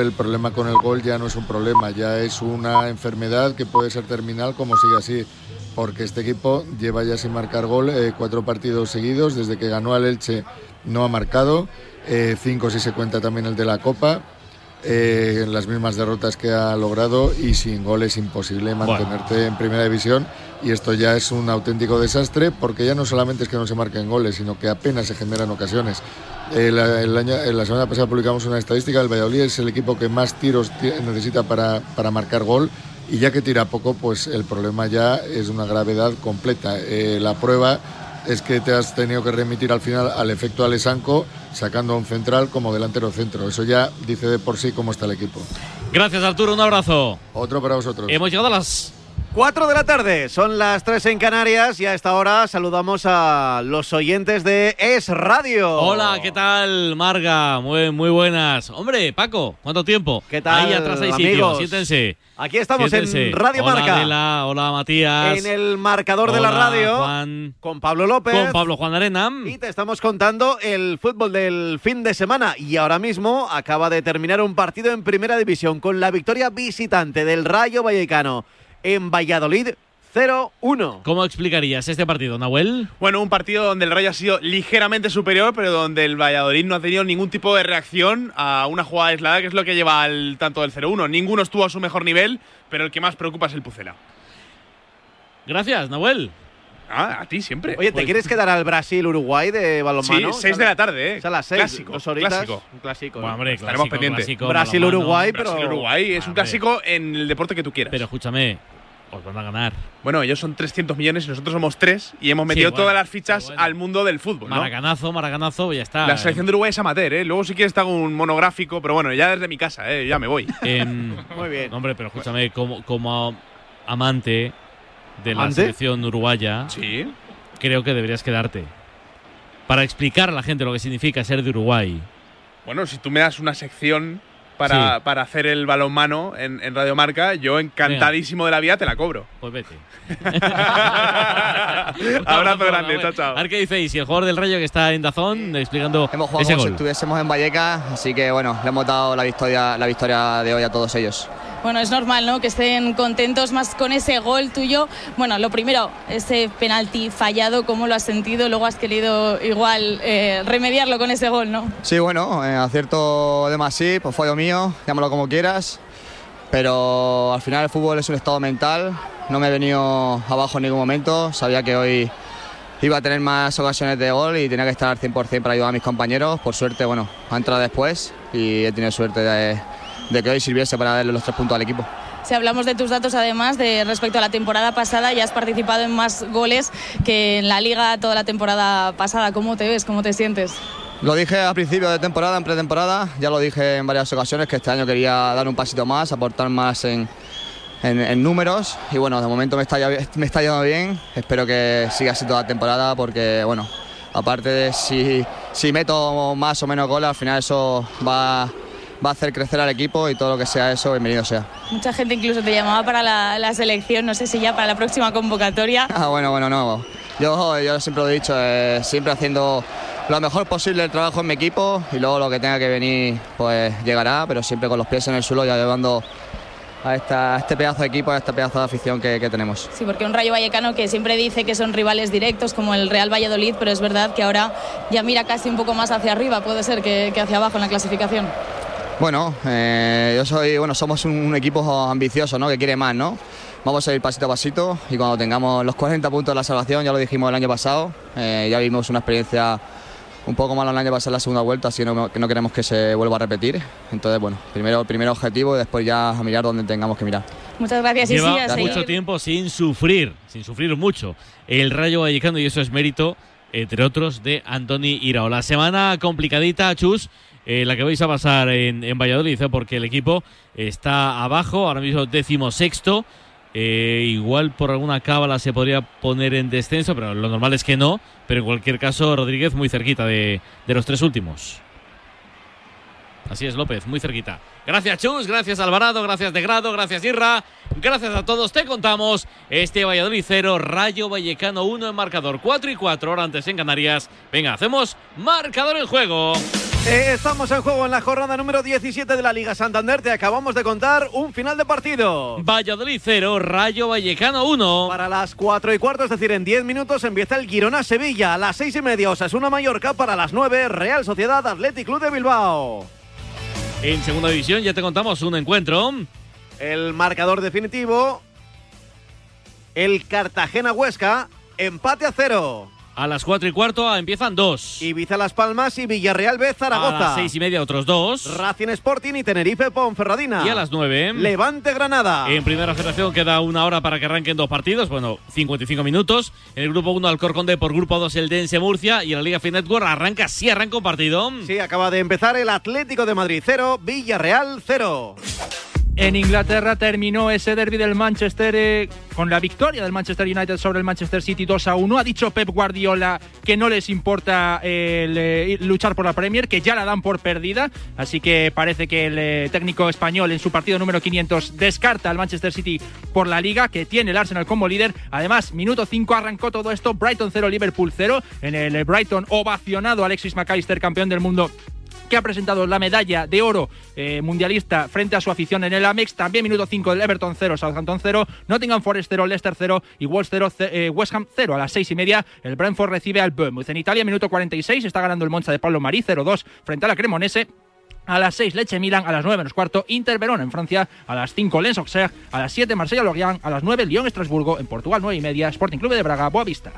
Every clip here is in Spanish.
El problema con el gol ya no es un problema, ya es una enfermedad que puede ser terminal como sigue así, porque este equipo lleva ya sin marcar gol eh, cuatro partidos seguidos, desde que ganó al Elche no ha marcado, eh, cinco si se cuenta también el de la Copa, eh, en las mismas derrotas que ha logrado y sin gol es imposible mantenerte en primera división y esto ya es un auténtico desastre porque ya no solamente es que no se marquen goles, sino que apenas se generan ocasiones. El, año, la semana pasada publicamos una estadística, el Valladolid es el equipo que más tiros necesita para, para marcar gol y ya que tira poco, pues el problema ya es una gravedad completa. Eh, la prueba es que te has tenido que remitir al final al efecto Alesanco, sacando a un central como delantero centro. Eso ya dice de por sí cómo está el equipo. Gracias Arturo, un abrazo. Otro para vosotros. Hemos llegado a las 4 de la tarde, son las 3 en Canarias y a esta hora saludamos a los oyentes de Es Radio. Hola, ¿qué tal, Marga? Muy, muy buenas. Hombre, Paco, ¿cuánto tiempo? ¿Qué tal? Ahí atrás hay sitio, siéntense. Aquí estamos en Radio hola, Marca. hola, Matías. En el marcador de la radio. Juan. Con Pablo López. Con Pablo Juan Arena. Y te estamos contando el fútbol del fin de semana. Y ahora mismo acaba de terminar un partido en Primera División con la victoria visitante del Rayo Vallecano en Valladolid 0-1. ¿Cómo explicarías este partido, Nahuel? Bueno, un partido donde el Rayo ha sido ligeramente superior, pero donde el Valladolid no ha tenido ningún tipo de reacción a una jugada aislada, que es lo que lleva al tanto del 0-1. Ninguno estuvo a su mejor nivel, pero el que más preocupa es el Pucela. Gracias, Nahuel. Ah, a ti siempre. Oye, ¿te Pues- quieres quedar al Brasil-Uruguay de balonmano? Sí, 6 de la tarde, ¿eh? Es a las 6. Clásico, Dos horitas, clásico. Un clásico. Bueno, hombre, Estaremos clásico, pendientes. Brasil-Uruguay, pero. Brasil-Uruguay es un clásico en el deporte que tú quieras. Pero escúchame, os van a ganar. bueno, ellos son 300 millones y nosotros somos 3 y hemos Sí, metido bueno, todas las fichas bueno. al mundo del fútbol, ¿no? Maracanazo, maracanazo, ya está. La selección de Uruguay es amateur, ¿eh? Luego si quieres te hago un monográfico, pero bueno, ya desde mi casa, ¿eh? Ya me voy. Em, Muy bien. Hombre, pero escúchame, como, como amante de la ¿Amante? selección uruguaya, Sí. creo que deberías quedarte. Para explicar a la gente lo que significa ser de Uruguay. Bueno, si tú me das una sección para, Sí. para hacer el balonmano en, en Radio Marca, yo encantadísimo de la vida te la cobro. Pues vete. Abrazo grande, chao, chao. A ver qué diceis. Y el jugador del Rayo que está en Dazón explicando Hemos jugado ese como si gol. estuviésemos en Vallecas, así que bueno, le hemos dado la victoria, la victoria de hoy a todos ellos. Bueno, es normal, ¿no? Que estén contentos más con ese gol tuyo. Bueno, lo primero, ese penalti fallado, ¿cómo lo has sentido? Luego has querido igual eh, remediarlo con ese gol, ¿no? Sí, bueno, eh, acierto de más sí, pues fallo mío, llámalo como quieras, pero al final el fútbol es un estado mental, no me he venido abajo en ningún momento, sabía que hoy iba a tener más ocasiones de gol y tenía que estar al 100% para ayudar a mis compañeros, por suerte, bueno, ha entrado después y he tenido suerte de, de que hoy sirviese para darle los tres puntos al equipo. Si hablamos de tus datos, además, de respecto a la temporada pasada, ya has participado en más goles que en la liga toda la temporada pasada. ¿Cómo te ves? ¿Cómo te sientes? Lo dije al principio de temporada, en pretemporada, ya lo dije en varias ocasiones que este año quería dar un pasito más, aportar más en, en- en números y bueno, de momento me está, me está yendo bien, espero que siga así toda la temporada porque bueno, aparte de si, si meto más o menos goles, al final eso va, va a hacer crecer al equipo y todo lo que sea eso, bienvenido sea. Mucha gente incluso te llamaba para la, la selección, no sé si ya para la próxima convocatoria. Ah, bueno, bueno, no. Yo, yo siempre lo he dicho, eh, siempre haciendo lo mejor posible el trabajo en mi equipo y luego lo que tenga que venir pues llegará, pero siempre con los pies en el suelo ya llevando a, esta- a este pedazo de equipo, a este pedazo de afición que, que tenemos. Sí, porque un Rayo Vallecano que siempre dice que son rivales directos como el Real Valladolid, pero es verdad que ahora ya mira casi un poco más hacia arriba, puede ser que, que hacia abajo en la clasificación. Bueno, eh, yo soy, bueno, somos un, un equipo ambicioso, ¿no? Que quiere más, ¿no? Vamos a ir pasito a pasito y cuando tengamos los 40 puntos de la salvación, ya lo dijimos el año pasado, eh, ya vimos una experiencia un poco mala el año pasado en la segunda vuelta, así que no, que no queremos que se vuelva a repetir. Entonces, bueno, primero el primer objetivo y después ya a mirar donde tengamos que mirar. Muchas gracias y Lleva a seguir. mucho tiempo sin sufrir, sin sufrir mucho, el Rayo Vallecano y eso es mérito, entre otros, de Antoni Iraola. Semana complicadita, Chus, eh, la que vais a pasar en, en Valladolid, ¿eh? porque el equipo está abajo, ahora mismo décimo sexto. Eh, igual por alguna cábala se podría poner en descenso, pero lo normal es que no. Pero en cualquier caso, Rodríguez muy cerquita de, de los tres últimos. Así es, López, muy cerquita. Gracias, Chus, gracias, Alvarado, gracias, De Grado, gracias, Irra. Gracias a todos, te contamos este Valladolid 0, Rayo Vallecano 1 en marcador 4 y 4, hora antes en Canarias. Venga, hacemos marcador en juego. Eh, estamos en juego en la jornada número 17 de la Liga Santander. Te acabamos de contar un final de partido. Valladolid 0, Rayo Vallecano 1. Para las 4 y cuarto, es decir, en 10 minutos empieza el Girona Sevilla. A las 6 y media, Osasuna Mallorca. Para las 9, Real Sociedad Athletic Club de Bilbao. En segunda división ya te contamos un encuentro. El marcador definitivo. El Cartagena Huesca. Empate a cero. A las 4 y cuarto empiezan dos. Ibiza Las Palmas y Villarreal B Zaragoza. A las 6 y media otros dos. Racing Sporting y Tenerife Ponferradina. Y a las 9. Levante Granada. En primera federación queda una hora para que arranquen dos partidos. Bueno, 55 minutos. En el grupo 1 Alcorcón de por grupo 2 el Dense Murcia. Y en la Liga Fin Network arranca, sí arranca un partido. Sí, acaba de empezar el Atlético de Madrid 0, Villarreal 0. En Inglaterra terminó ese derby del Manchester eh, con la victoria del Manchester United sobre el Manchester City 2 a 1. Ha dicho Pep Guardiola que no les importa eh, luchar por la Premier, que ya la dan por perdida. Así que parece que el eh, técnico español en su partido número 500 descarta al Manchester City por la liga, que tiene el Arsenal como líder. Además, minuto 5 arrancó todo esto. Brighton 0, Liverpool 0. En el Brighton ovacionado Alexis McAllister, campeón del mundo que ha presentado la medalla de oro eh, mundialista frente a su afición en el Amex. También minuto 5 del Everton 0, Southampton 0, Nottingham Forest 0, Leicester 0 y Wolves 0, eh, West Ham 0. A las 6 y media el Brentford recibe al Bournemouth. En Italia, minuto 46, está ganando el Monza de Pablo Marí 0-2 frente a la Cremonese. A las 6 Leche Milan, a las 9 menos cuarto Inter Verona en Francia, a las 5 Lens Auxerre, a las 7 Marsella Lorient, a las 9 Lyon Estrasburgo, en Portugal 9 y media Sporting Club de Braga, Boavista.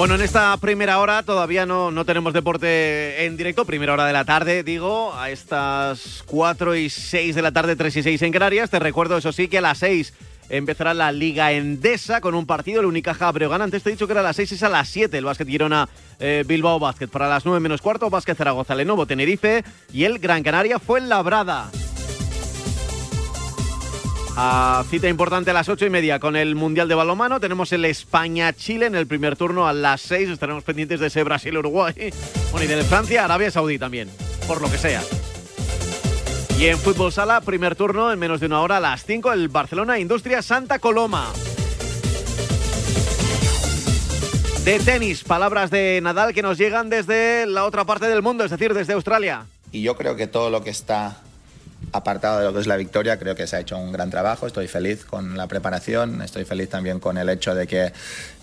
Bueno, en esta primera hora todavía no, no tenemos deporte en directo, primera hora de la tarde, digo, a estas 4 y 6 de la tarde, 3 y 6 en Canarias. Te recuerdo, eso sí, que a las 6 empezará la Liga Endesa con un partido, el Unicaja Breogán. Antes te he dicho que era a las 6, es a las 7 el Básquet Girona eh, Bilbao Básquet. Para las 9 menos cuarto, Básquet Zaragoza, Lenovo Tenerife y el Gran Canaria fue en Labrada. A cita importante a las ocho y media con el Mundial de Balomano. Tenemos el España-Chile en el primer turno a las seis. Estaremos pendientes de ese Brasil-Uruguay. Bueno, y de Francia, Arabia Saudí también, por lo que sea. Y en fútbol sala, primer turno en menos de una hora a las 5, el Barcelona Industria Santa Coloma. De tenis, palabras de Nadal que nos llegan desde la otra parte del mundo, es decir, desde Australia. Y yo creo que todo lo que está apartado de lo que es la victoria, creo que se ha hecho un gran trabajo. Estoy feliz con la preparación, estoy feliz también con el hecho de que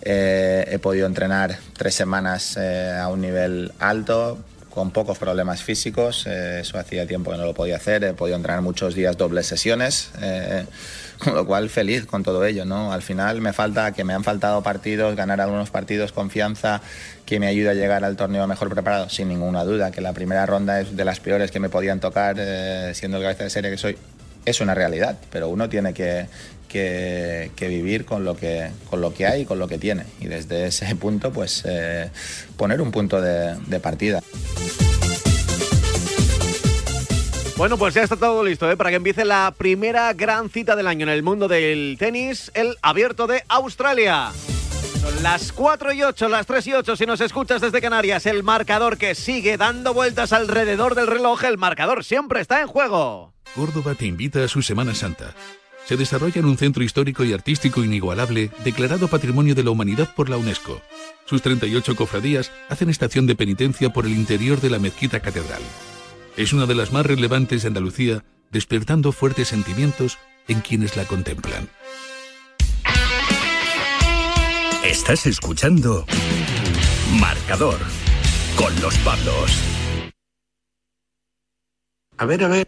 eh, he podido entrenar tres semanas eh, a un nivel alto con pocos problemas físicos, eh, eso hacía tiempo que no lo podía hacer, he podido entrenar muchos días dobles sesiones, eh, con lo cual feliz con todo ello, ¿no? Al final me falta, que me han faltado partidos, ganar algunos partidos, confianza, que me ayude a llegar al torneo mejor preparado, sin ninguna duda, que la primera ronda es de las peores que me podían tocar, eh, siendo el cabeza de serie que soy, es una realidad, pero uno tiene que, que, que, vivir con lo que, con lo que hay y con lo que tiene. Y desde ese punto, pues eh, poner un punto de, de, partida. Bueno, pues ya está todo listo ¿eh? para que empiece la primera gran cita del año en el mundo del tenis, el abierto de Australia. Son las 4 y 8, las 3 y 8 si nos escuchas desde Canarias. El marcador que sigue dando vueltas alrededor del reloj, el marcador siempre está en juego. Córdoba te invita a su Semana Santa se desarrolla en un centro histórico y artístico inigualable declarado Patrimonio de la Humanidad por la UNESCO. Sus 38 cofradías hacen estación de penitencia por el interior de la mezquita catedral. Es una de las más relevantes de Andalucía, despertando fuertes sentimientos en quienes la contemplan. Estás escuchando Marcador con los Pablos. A ver, a ver.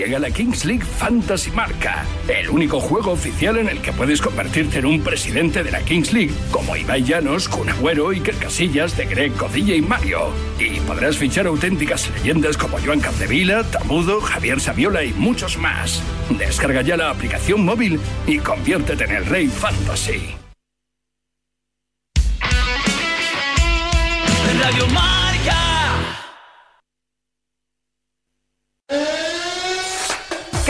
Llega la Kings League Fantasy Marca, el único juego oficial en el que puedes convertirte en un presidente de la Kings League, como Ibai Llanos, Kun Agüero, Iker Casillas, De Greg, Codilla y Mario. Y podrás fichar auténticas leyendas como Joan Capdevila, Tamudo, Javier Saviola y muchos más. Descarga ya la aplicación móvil y conviértete en el rey fantasy.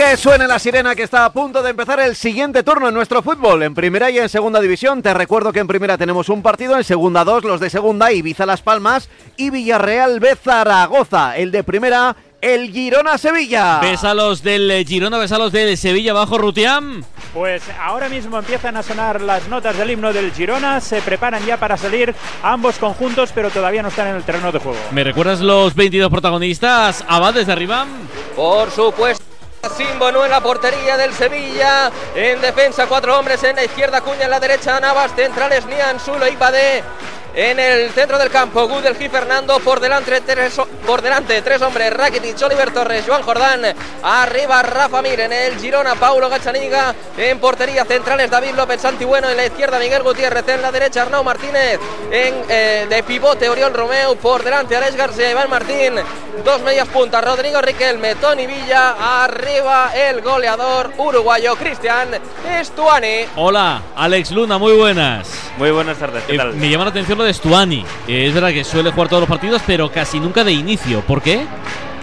Que suene la sirena que está a punto de empezar el siguiente turno en nuestro fútbol. En primera y en segunda división. Te recuerdo que en primera tenemos un partido, en segunda dos, los de segunda, Ibiza Las Palmas y Villarreal B Zaragoza. El de primera, el Girona Sevilla. Ves a los del eh, Girona, ves a los del Sevilla bajo Rutiam. Pues ahora mismo empiezan a sonar las notas del himno del Girona, se preparan ya para salir ambos conjuntos, pero todavía no están en el terreno de juego. ¿Me recuerdas los 22 protagonistas? Abad desde arriba. Por supuesto. Simbono en la portería del Sevilla. En defensa, cuatro hombres en la izquierda, Cuña en la derecha, Navas, centrales, Nian, Sulo y Bade. En el centro del campo, Gudel y Fernando. Por delante, tres, por delante, tres hombres: Rakitic, Oliver Torres, Joan Jordán. Arriba, Rafa Mir. En el Girona, Paulo Gachaniga. En portería, centrales, David López Santibueno. En la izquierda, Miguel Gutiérrez. En la derecha, Arnau Martínez. En eh, de pivote, Oriol Romeo. Por delante, Alex García, Iván Martín. Dos medias puntas, Rodrigo Riquelme, Tony Villa. Arriba, el goleador uruguayo, Cristian Estuani. Hola, Alex Luna, muy buenas. Muy buenas tardes, ¿qué Eh, tal? me llama la atención de Stuani. Es verdad que suele jugar todos los partidos, pero casi nunca de inicio. ¿Por qué?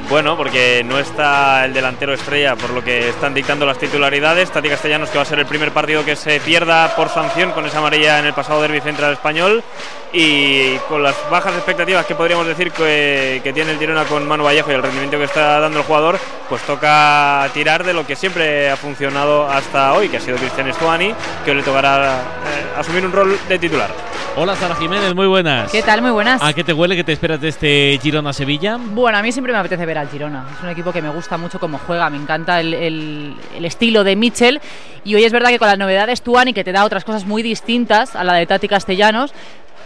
Bueno, porque no está el delantero estrella, por lo que están dictando las titularidades. Tati Castellanos, que va a ser el primer partido que se pierda por sanción con esa amarilla en el pasado derbi central español. Y con las bajas expectativas que podríamos decir que, que tiene el Girona con Manu Vallejo y el rendimiento que está dando el jugador, pues toca tirar de lo que siempre ha funcionado hasta hoy, que ha sido Cristian Estuani, que hoy le tocará eh, asumir un rol de titular. Hola, Sara Jiménez, muy buenas. ¿Qué tal? Muy buenas. ¿A qué te huele? ¿Qué te esperas de este Girona-Sevilla? Bueno, a mí siempre me apetece ver al Girona. Es un equipo que me gusta mucho cómo juega, me encanta el, estilo de Mitchell. Y hoy es verdad que con las novedades Tuani, que te da otras cosas muy distintas a la de Tati Castellanos,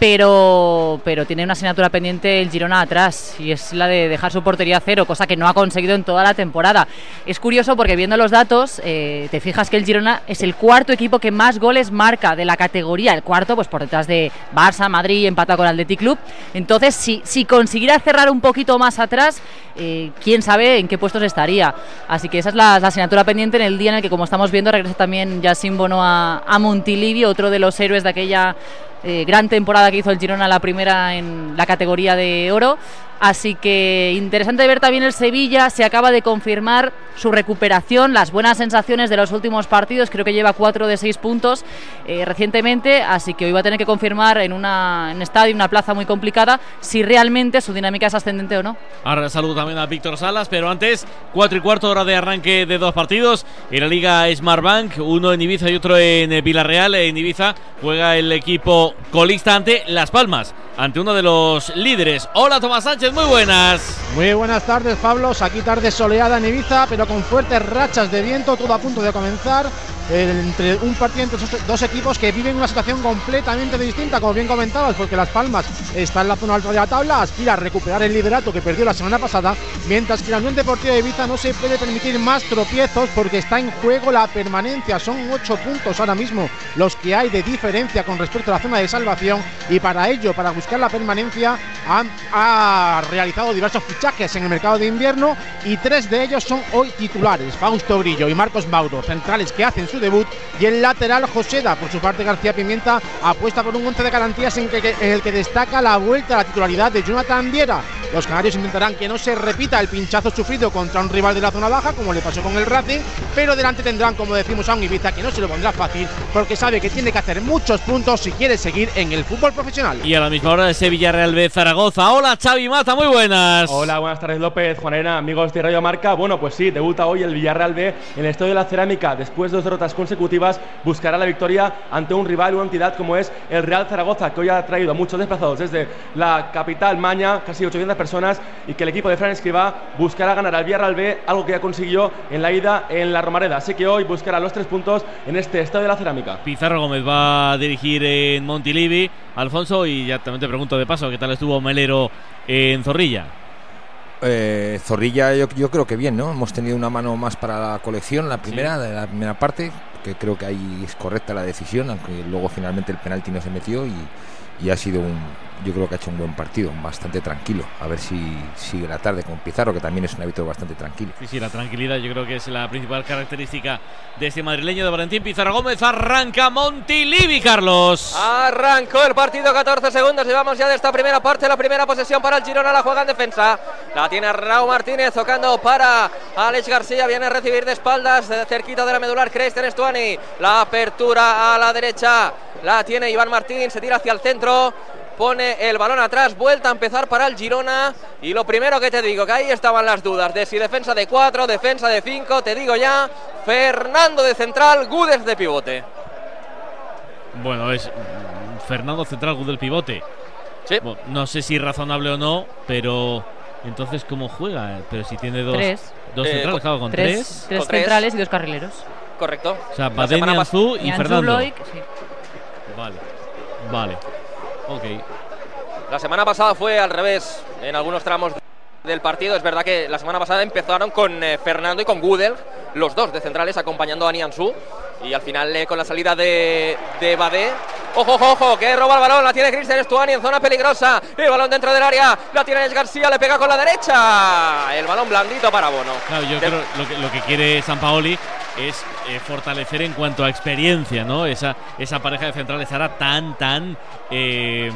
pero, pero tiene una asignatura pendiente el Girona atrás y es la de dejar su portería a cero, cosa que no ha conseguido en toda la temporada. Es curioso porque viendo los datos, eh, te fijas que el Girona es el cuarto equipo que más goles marca de la categoría, el cuarto pues por detrás de Barça, Madrid, empata con Athletic Club. Entonces, si, si consiguiera cerrar un poquito más atrás, eh, quién sabe en qué puestos estaría. Así que esa es la, asignatura pendiente en el día en el que, como estamos viendo, regresa también Yacine Bono a, a Montilivi, otro de los héroes de aquella eh, gran temporada que hizo el Girona, la primera en la categoría de oro. Así que interesante ver también el Sevilla, se acaba de confirmar su recuperación, las buenas sensaciones de los últimos partidos, creo que lleva 4 de 6 puntos eh, recientemente, así que hoy va a tener que confirmar en, una, en un estadio, una plaza muy complicada, si realmente su dinámica es ascendente o no. Ahora saludo también a Víctor Salas, pero antes, cuatro y cuarto hora de arranque de dos partidos. En la Liga Smartbank, uno en Ibiza y otro en eh, Villarreal. En Ibiza juega el equipo colista ante Las Palmas, ante uno de los líderes. Hola Tomás Sánchez, muy buenas. Muy buenas tardes, Pablos. Aquí tarde soleada en Ibiza, pero con fuertes rachas de viento, todo a punto de comenzar. eh, entre un partido entre dos, equipos que viven una situación completamente distinta, como bien comentabas, porque Las Palmas está en la zona alta de la tabla, aspira a recuperar el liderato que perdió la semana pasada, mientras que la Unión Deportiva de Ibiza no se puede permitir más tropiezos porque está en juego la permanencia. Son ocho puntos ahora mismo los que hay de diferencia con respecto a la zona de salvación y para ello, para buscar la permanencia, han- ha realizado diversos fichajes en el mercado de invierno y tres de ellos son hoy titulares. Fausto Brillo y Marcos Mauro, centrales que hacen su debut y el lateral Joseda. Por su parte, García Pimienta apuesta por un once de garantías en, el que destaca la vuelta a la titularidad de Jonathan Viera. Los canarios intentarán que no se repita el pinchazo sufrido contra un rival de la zona baja, como le pasó con el Racing, pero delante tendrán, como decimos, a un Ibiza que no se lo pondrá fácil, porque sabe que tiene que hacer muchos puntos si quiere seguir en el fútbol profesional. Y a la misma hora de Sevilla Real B Zaragoza. Hola Xavi Mata, muy buenas. Hola, buenas tardes López, Juanera, amigos de Radio Marca. Bueno, pues sí, debuta hoy el Villarreal B en el Estadio de la Cerámica. Después de dos derrotas consecutivas, buscará la victoria ante un rival, una entidad como es el Real Zaragoza, que hoy ha traído muchos desplazados desde la capital Maña, casi 800 personas, y que el equipo de Fran Escribá buscará ganar al Villarreal B, algo que ya consiguió en la ida en la Romareda. Así que hoy buscará los tres puntos en este Estadio de la Cerámica. Pizarro Gómez va a dirigir en Montilivi. Alfonso, y ya también te pregunto de paso, ¿qué tal estuvo Melero en Zorrilla? Eh, Zorrilla yo, yo, creo que bien, ¿no? Hemos tenido una mano más para la colección, la primera, sí. de la primera parte, que creo que ahí es correcta la decisión, aunque luego finalmente el penalti no se metió y, y ha sido un, yo creo que ha hecho un buen partido, bastante tranquilo. A ver si sigue la tarde con Pizarro, que también es un hábito bastante tranquilo. Sí, sí, la tranquilidad yo creo que es la principal característica de este madrileño de Valentín Pizarro Gómez. Arranca Montilivi, Carlos. Arrancó el partido, 14 segundos. Llevamos ya de esta primera parte. La primera posesión para el Girona, la juega en defensa. La tiene Raúl Martínez tocando para Alex García. Viene a recibir de espaldas, cerquita de la medular, Cristian Estuani. La apertura a la derecha la tiene Iván Martín. Se tira hacia el centro pone el balón atrás, vuelta a empezar para el Girona. Y lo primero que te digo, que ahí estaban las dudas de si defensa de 4, defensa de 5, te digo ya, Fernando de central, Gudes de pivote. Bueno, es Fernando central, Gudes pivote. Sí. Bueno, no sé si razonable o no, pero entonces ¿cómo juega? Pero si tiene dos, tres. dos Eh, centrales, con- Tres, tres. tres Con tres. centrales y dos carrileros. Correcto. O sea, Nianzú y Fernando. Sí. Vale, vale. Ok. La semana pasada fue al revés en algunos tramos del partido. Es verdad que la semana pasada empezaron con eh, Fernando y con Gudel, los dos de centrales, acompañando a Nianzú. Y al final, eh, con la salida de, de Badé. Ojo, ojo, ojo, que roba el balón. La tiene Cristian Estuani en zona peligrosa. El balón dentro del área. La tiene Alex García, le pega con la derecha. El balón blandito para Bono. Claro, yo De- creo lo que, lo que quiere San Paoli es eh, fortalecer en cuanto a experiencia, ¿no? Esa, esa pareja de centrales ahora tan, tan eh,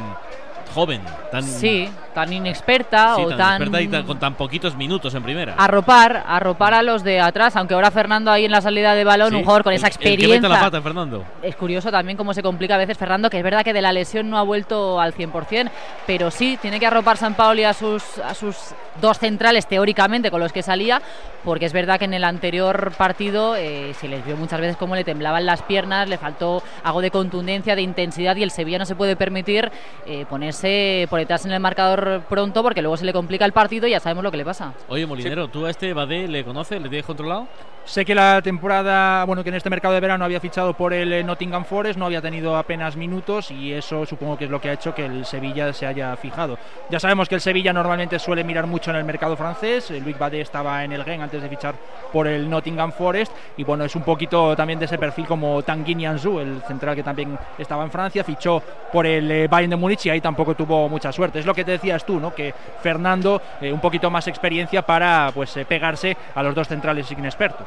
joven, tan, Sí, tan inexperta sí, o tan tan, experta y tan- con tan poquitos minutos en primera. arropar, arropar a los de atrás, aunque ahora Fernando ahí en la salida de balón, Sí, un jugador con el- esa el que mete experiencia. la pata, Fernando. Es curioso también cómo se complica a veces Fernando, que es verdad que de la lesión no ha vuelto al 100%, pero sí, tiene que arropar San Paoli a sus, a sus dos centrales teóricamente con los que salía, porque es verdad que en el anterior partido eh, se les vio muchas veces cómo le temblaban las piernas, le faltó algo de contundencia, de intensidad y el Sevilla no se puede permitir eh, ponerse por detrás en el marcador pronto porque luego se le complica el partido y ya sabemos lo que le pasa. Oye, Molinero, ¿tú a este Badé le conoces? ¿Le tienes controlado? Sé que la temporada, bueno, que en este mercado de verano había fichado por el eh, Nottingham Forest, no había tenido apenas minutos y eso supongo que es lo que ha hecho que el Sevilla se haya fijado. Ya sabemos que el Sevilla normalmente suele mirar mucho en el mercado francés, eh, Luis Badé estaba en el Gen antes de fichar por el Nottingham Forest y bueno, es un poquito también de ese perfil como Tanguy Nianzou, el central que también estaba en Francia, fichó por el eh, Bayern de Múnich y ahí tampoco tuvo mucha suerte. Es lo que te decías tú, ¿no? Que Fernando eh, un poquito más experiencia para pues eh, pegarse a los dos centrales inexpertos.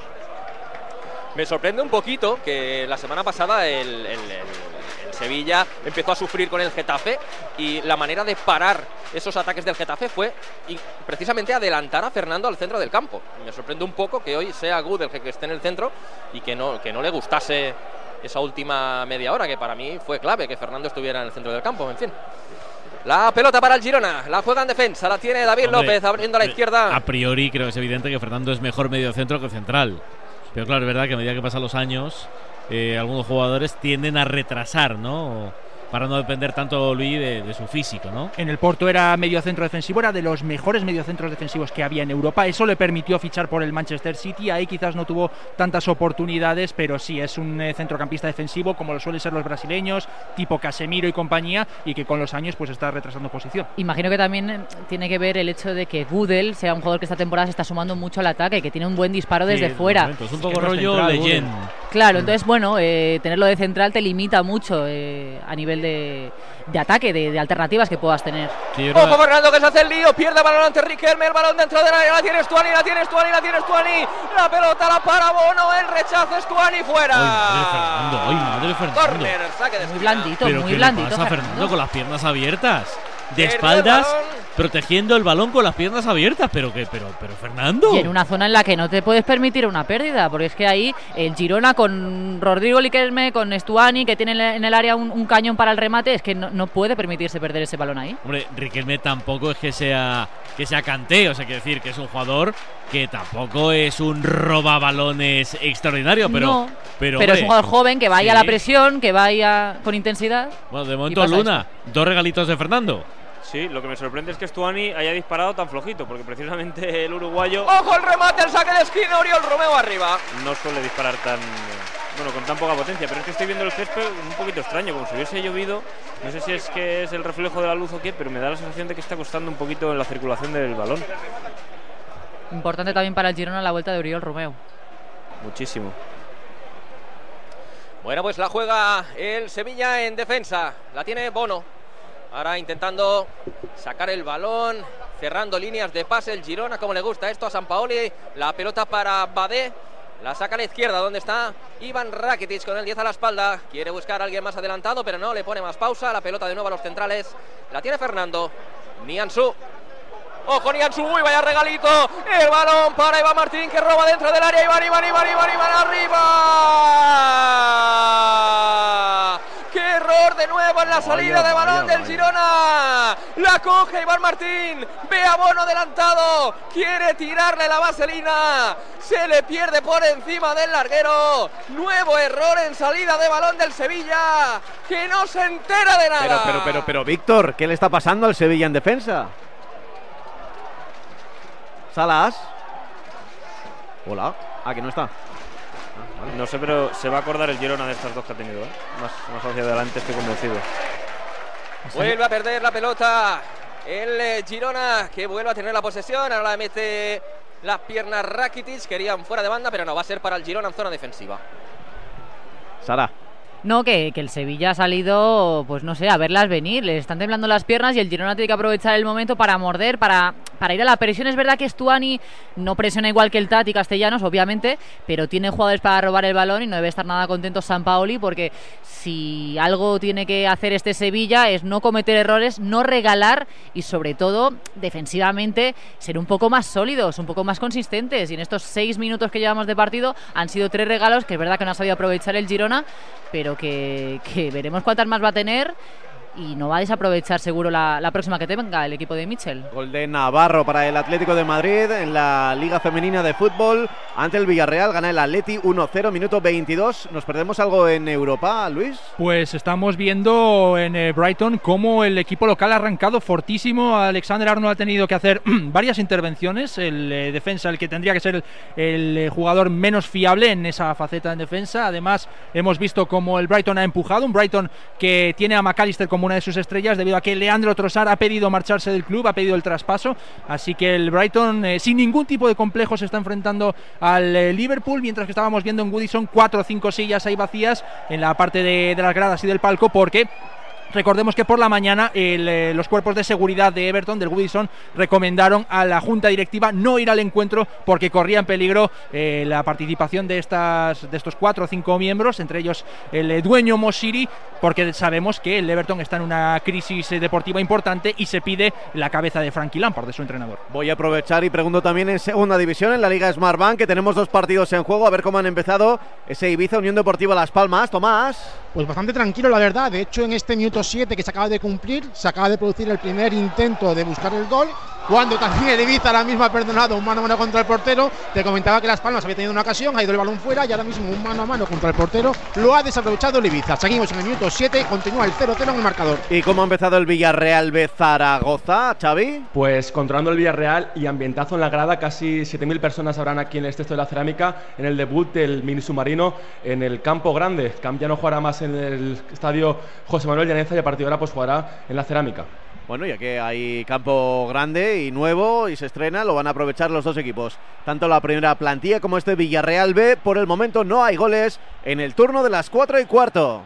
Me sorprende un poquito que la semana pasada el, el- el- el Sevilla empezó a sufrir con el Getafe y la manera de parar esos ataques del Getafe fue precisamente adelantar a Fernando al centro del campo. Me sorprende un poco que hoy sea Good el que esté en el centro y que no, que no le gustase esa última media hora, que para mí fue clave que Fernando estuviera en el centro del campo. En fin. La pelota para el Girona, la juega en defensa, la tiene David Hombre, López abriendo a la izquierda. A priori creo que es evidente que Fernando es mejor medio centro que central. Pero claro, es verdad que a medida que pasan los años, eh, algunos jugadores tienden a retrasar, ¿no? Para no depender tanto, Luis, de, de su físico, ¿no? En el Porto era medio centro defensivo, era de los mejores mediocentros defensivos que había en Europa. Eso le permitió fichar por el Manchester City. Ahí quizás no tuvo tantas oportunidades, pero sí es un eh, centrocampista defensivo como lo suelen ser los brasileños, tipo Casemiro y compañía, y que con los años pues está retrasando posición. Imagino que también eh, tiene que ver el hecho de que Gudel sea un jugador que esta temporada se está sumando mucho al ataque, que tiene un buen disparo Sí, desde de fuera. momento, Es un poco es rollo central, Leyen. Claro, entonces bueno, eh, tenerlo de central te limita mucho eh, a nivel de, de ataque, de, de alternativas que puedas tener. Sí, Ojo que- Fernando que se hace el lío, pierde balón ante Riquelme, el balón dentro del área, la tiene Stuani, la tiene Stuani, la tiene Stuani, la pelota la para Bono, el rechazo Stuani fuera. Ay, madre Fernando, ay, madre Fernando. Corner, saque de Muy blandito, ¿Pero muy qué le blandito. pasa a Fernando. Fernando con las piernas abiertas? De espaldas, protegiendo el balón con las piernas abiertas. Pero que, pero, pero Fernando. Y en una zona en la que no te puedes permitir una pérdida, porque es que ahí el Girona con Rodrigo Liquelme, con Estuani, que tiene en el- área un, un cañón para el remate, es que no, no puede permitirse perder ese balón ahí. Hombre, Riquelme tampoco es que sea que sea cante, o sea, quiero decir que es un jugador que tampoco es un robabalones extraordinario, pero No, pero, Pero es un jugador joven que vaya a la presión, que vaya con intensidad. Bueno, de momento Luna, dos regalitos de Fernando. Sí, lo que me sorprende es que Stuani haya disparado tan flojito, porque precisamente el uruguayo Ojo el remate, el saque de esquina, Oriol Romeo arriba. no suele disparar tan. Bueno, con tan poca potencia, pero es que estoy viendo el césped un poquito extraño, como si hubiese llovido. No sé si es que es el reflejo de la luz o qué, pero me da la sensación de que está costando un poquito en la circulación del balón. Importante también para el Girona la vuelta de Oriol Romeo. Muchísimo. Bueno, pues la juega el Sevilla en defensa. La tiene Bono. Ahora intentando sacar el balón, cerrando líneas de pase el Girona, como le gusta esto a San Paoli. La pelota para Badé. La saca a la izquierda, donde está Iván Rakitic con el 10 a la espalda. Quiere buscar a alguien más adelantado, pero no, le pone más pausa. La pelota de nuevo a los centrales. La tiene Fernando. Niansu. Ojo Niansu, uy, vaya regalito. El balón para Iván Martín que roba dentro del área. Iván, Iván, Iván, Iván, Iván, arriba. ¡Qué error de nuevo en la salida Vaya, de balón vaya, del Girona! La coge Iván Martín. Ve a Bono adelantado. Quiere tirarle la vaselina. Se le pierde por encima del larguero. Nuevo error en salida de balón del Sevilla. Que no se entera de nada. Pero, pero, pero, pero, Víctor, ¿qué le está pasando al Sevilla en defensa? Salas. Hola. Ah, que no está. No sé, pero se va a acordar el Girona de estas dos que ha tenido. ¿eh? Más, más hacia adelante estoy convencido. Vuelve a perder la pelota. El eh, Girona que vuelve a tener la posesión. Ahora le mete las piernas Rakitic. Querían fuera de banda, pero no va a ser para el Girona en zona defensiva. Sara. No, que, que el Sevilla ha salido, pues no sé, a verlas venir. Le están temblando las piernas y el Girona tiene que aprovechar el momento para morder, para, para ir a la presión. Es verdad que Stuani no presiona igual que el Tati Castellanos, obviamente, pero tiene jugadores para robar el balón y no debe estar nada contento San Paoli porque si algo tiene que hacer este Sevilla es no cometer errores, no regalar y sobre todo defensivamente ser un poco más sólidos, un poco más consistentes. Y en estos seis minutos que llevamos de partido han sido tres regalos que es verdad que no ha sabido aprovechar el Girona, pero que, que veremos cuántas más va a tener y no va a desaprovechar seguro la, la próxima que tenga el equipo de Mitchell. Gol de Navarro para el Atlético de Madrid en la Liga Femenina de Fútbol. Ante el Villarreal gana el Atleti 1-0, minuto 22. ¿Nos perdemos algo en Europa, Luis? Pues estamos viendo en eh, Brighton cómo el equipo local ha arrancado fortísimo. Alexander Arnold ha tenido que hacer varias intervenciones. El eh, defensa, el que tendría que ser el, el, eh, jugador menos fiable en esa faceta en defensa. Además, hemos visto cómo el Brighton ha empujado. Un Brighton que tiene a McAllister como una de sus estrellas debido a que Leandro Trossard ha pedido marcharse del club, ha pedido el traspaso. Así que el Brighton, eh, sin ningún tipo de complejo, se está enfrentando al eh, Liverpool, mientras que estábamos viendo en Goodison cuatro o cinco sillas ahí vacías en la parte de, de las gradas y del palco, porque Recordemos que por la mañana el, eh, los cuerpos de seguridad de Everton, del Woodison, recomendaron a la junta directiva no ir al encuentro porque corría en peligro eh, la participación de, estas, de estos cuatro o cinco miembros, entre ellos el eh, dueño Moshiri, porque sabemos que el Everton está en una crisis eh, deportiva importante y se pide la cabeza de Frankie Lampard, de su entrenador. Voy a aprovechar y pregunto también en segunda división, en la Liga Smartbank, que tenemos dos partidos en juego, a ver cómo han empezado ese Ibiza Unión Deportiva Las Palmas. Tomás. Pues bastante tranquilo, la verdad. De hecho, en este minuto 7 que se acaba de cumplir, se acaba de producir el primer intento de buscar el gol. Cuando también el Ibiza ahora mismo ha perdonado un mano a mano contra el portero. Te comentaba que Las Palmas había tenido una ocasión, ha ido el balón fuera y ahora mismo un mano a mano contra el portero lo ha desaprovechado el Ibiza. Seguimos en el minuto 7, continúa el 0-0 en el marcador. ¿Y cómo ha empezado el Villarreal B Zaragoza, Xavi? Pues controlando el Villarreal y ambientazo en la grada, casi 7.000 personas habrán aquí en el Estesto de la Cerámica en el debut del mini submarino en el Campo Grande. Camp ya no jugará más en el estadio José Manuel Y a partir de ahora pues jugará en la Cerámica. Bueno, ya que hay campo grande y nuevo y se estrena, lo van a aprovechar los dos equipos. Tanto la primera plantilla como este Villarreal B. Por el momento no hay goles en el turno de las 4 y cuarto.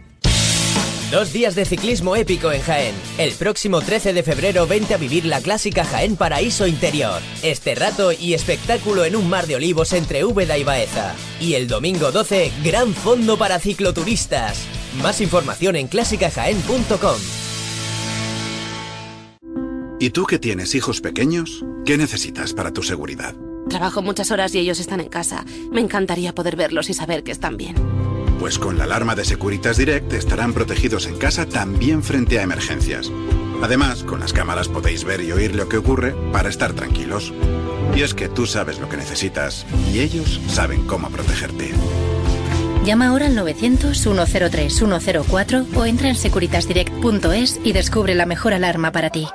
Dos días de ciclismo épico en Jaén. El próximo 13 de febrero vente a vivir la clásica Jaén Paraíso Interior. Este rato y espectáculo en un mar de olivos entre Úbeda y Baeza. Y el domingo 12, gran fondo para cicloturistas. Más información en clásicajaén.com. ¿Y tú que tienes hijos pequeños? ¿Qué necesitas para tu seguridad? Trabajo muchas horas y ellos están en casa. Me encantaría poder verlos y saber que están bien. Pues con la alarma de Securitas Direct estarán protegidos en casa también frente a emergencias. Además, con las cámaras podéis ver y oír lo que ocurre para estar tranquilos. Y es que tú sabes lo que necesitas y ellos saben cómo protegerte. Llama ahora al 900-103-104 o entra en securitasdirect.es y descubre la mejor alarma para ti.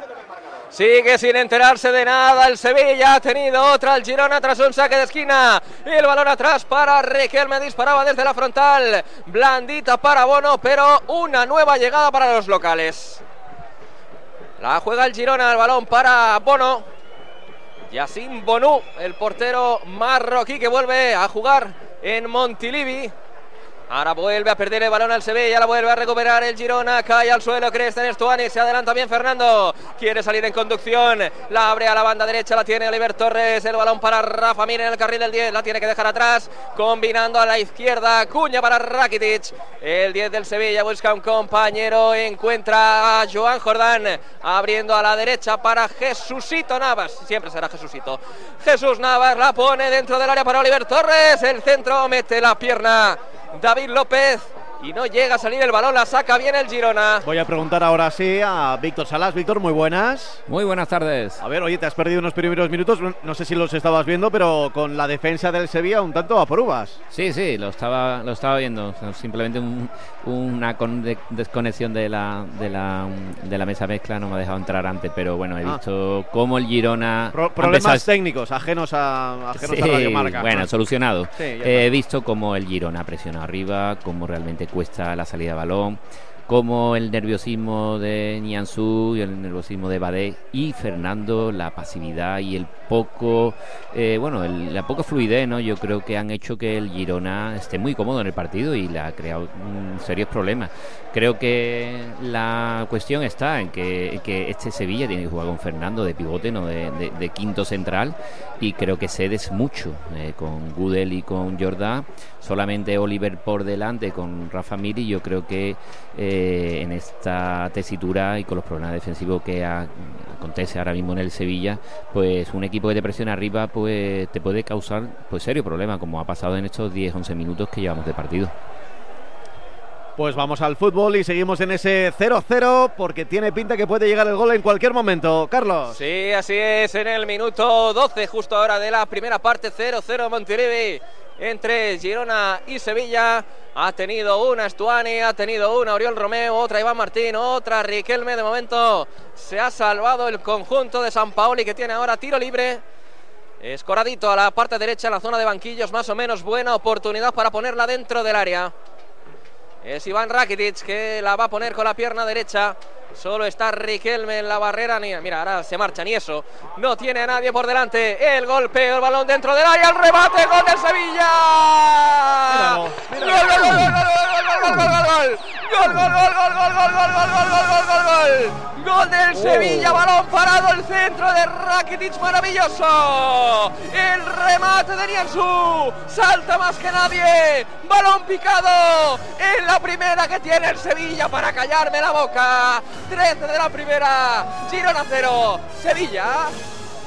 Sigue sin enterarse de nada el Sevilla. Ha tenido otra el Girona tras un saque de esquina. Y el balón atrás para Riquelme. Disparaba desde la frontal. Blandita para Bono, pero una nueva llegada para los locales. La juega el Girona. El balón para Bono. Yacine Bonú, el portero marroquí que vuelve a jugar en Montilivi. Ahora vuelve a perder el balón al Sevilla, la vuelve a recuperar el Girona, cae al suelo Cristian Estuani, se adelanta bien Fernando, quiere salir en conducción, la abre a la banda derecha, la tiene Oliver Torres, el balón para Rafa Mir en el carril del 10, la tiene que dejar atrás, combinando a la izquierda, cuña para Rakitic, el 10 del Sevilla busca un compañero, encuentra a Joan Jordán, abriendo a la derecha para Jesucito Navas, siempre será Jesucito, Jesús Navas la pone dentro del área para Oliver Torres, el centro mete la pierna. David López y no llega a salir el balón, la saca bien el Girona. Voy a preguntar ahora sí a Víctor Salas. Víctor, muy buenas. Muy buenas tardes. A ver, oye, te has perdido unos primeros minutos, no sé si los estabas viendo, pero con la defensa del Sevilla un tanto a pruebas. Sí, sí, lo estaba, lo estaba viendo. Simplemente una desconexión de la, de, la, de la mesa mezcla no me ha dejado entrar antes, pero bueno, he ah. visto cómo el Girona... problemas técnicos, ajenos a, ajenos a Radio Marca. Bueno, solucionado. he visto cómo el Girona presiona arriba, cómo realmente cuesta la salida de balón, como el nerviosismo de Nianzú y el nerviosismo de Badé y Fernando, la pasividad y el poco, eh, bueno, la poca fluidez, ¿no? Yo creo que han hecho que el Girona esté muy cómodo en el partido y le ha creado serios problemas. Creo que la cuestión está en que, este Sevilla tiene que jugar con Fernando de pivote, no de, quinto central, y creo que cedes mucho eh, con Gudel y con Jordá. Solamente Oliver por delante con Rafa Miri. Yo creo que eh, en esta tesitura y con los problemas defensivos que acontece ahora mismo en el Sevilla, pues un equipo que te presiona arriba, pues te puede causar pues serio problema, como ha pasado en estos 10-11 minutos que llevamos de partido. Pues vamos al fútbol y seguimos en ese 0-0 porque tiene pinta que puede llegar el gol en cualquier momento. Carlos. Sí, así es, en el minuto 12 justo ahora de la primera parte 0-0 Montilivi entre Girona y Sevilla. Ha tenido una Estuani, ha tenido una Oriol Romeo, otra Iván Martín, otra Riquelme. De momento se ha salvado el conjunto de San Paoli que tiene ahora tiro libre. Escoradito a la parte derecha en la zona de banquillos, más o menos buena oportunidad para ponerla dentro del área. Es Iván Rakitic que la va a poner con la pierna derecha. Solo está Riquelme en la barrera. Mira, ahora se marcha, ni eso. No tiene a nadie por delante. El golpeo, el balón dentro del área. El remate, gol del Sevilla. ¡Gol, gol, gol, gol, gol, gol, gol, gol, gol, gol, gol, gol, gol, gol, gol, gol, gol, gol, gol. Gol del Sevilla, balón parado, el centro de Rakitic, maravilloso. El remate de Nianzú, salta más que nadie. Balón picado en la primera que tiene el Sevilla para callarme la boca. 13 de la primera, Girona 0, Sevilla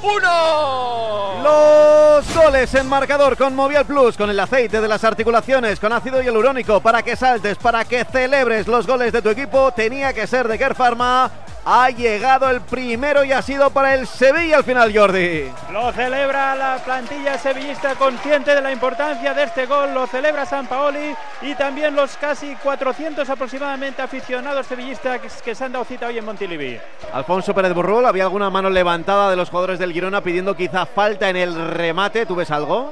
1. Los goles en marcador con Movial Plus, con el aceite de las articulaciones, con ácido hialurónico, para que saltes, para que celebres los goles de tu equipo, tenía que ser de Care Pharma. Ha llegado el primero y ha sido para el Sevilla al final, Jordi. Lo celebra la plantilla sevillista consciente de la importancia de este gol. Lo celebra San Paoli y también los casi 400 aproximadamente aficionados sevillistas que se han dado cita hoy en Montilivi. Alfonso Pérez Burrul, ¿había alguna mano levantada de los jugadores del Girona pidiendo quizá falta en el remate? ¿Tú ves algo?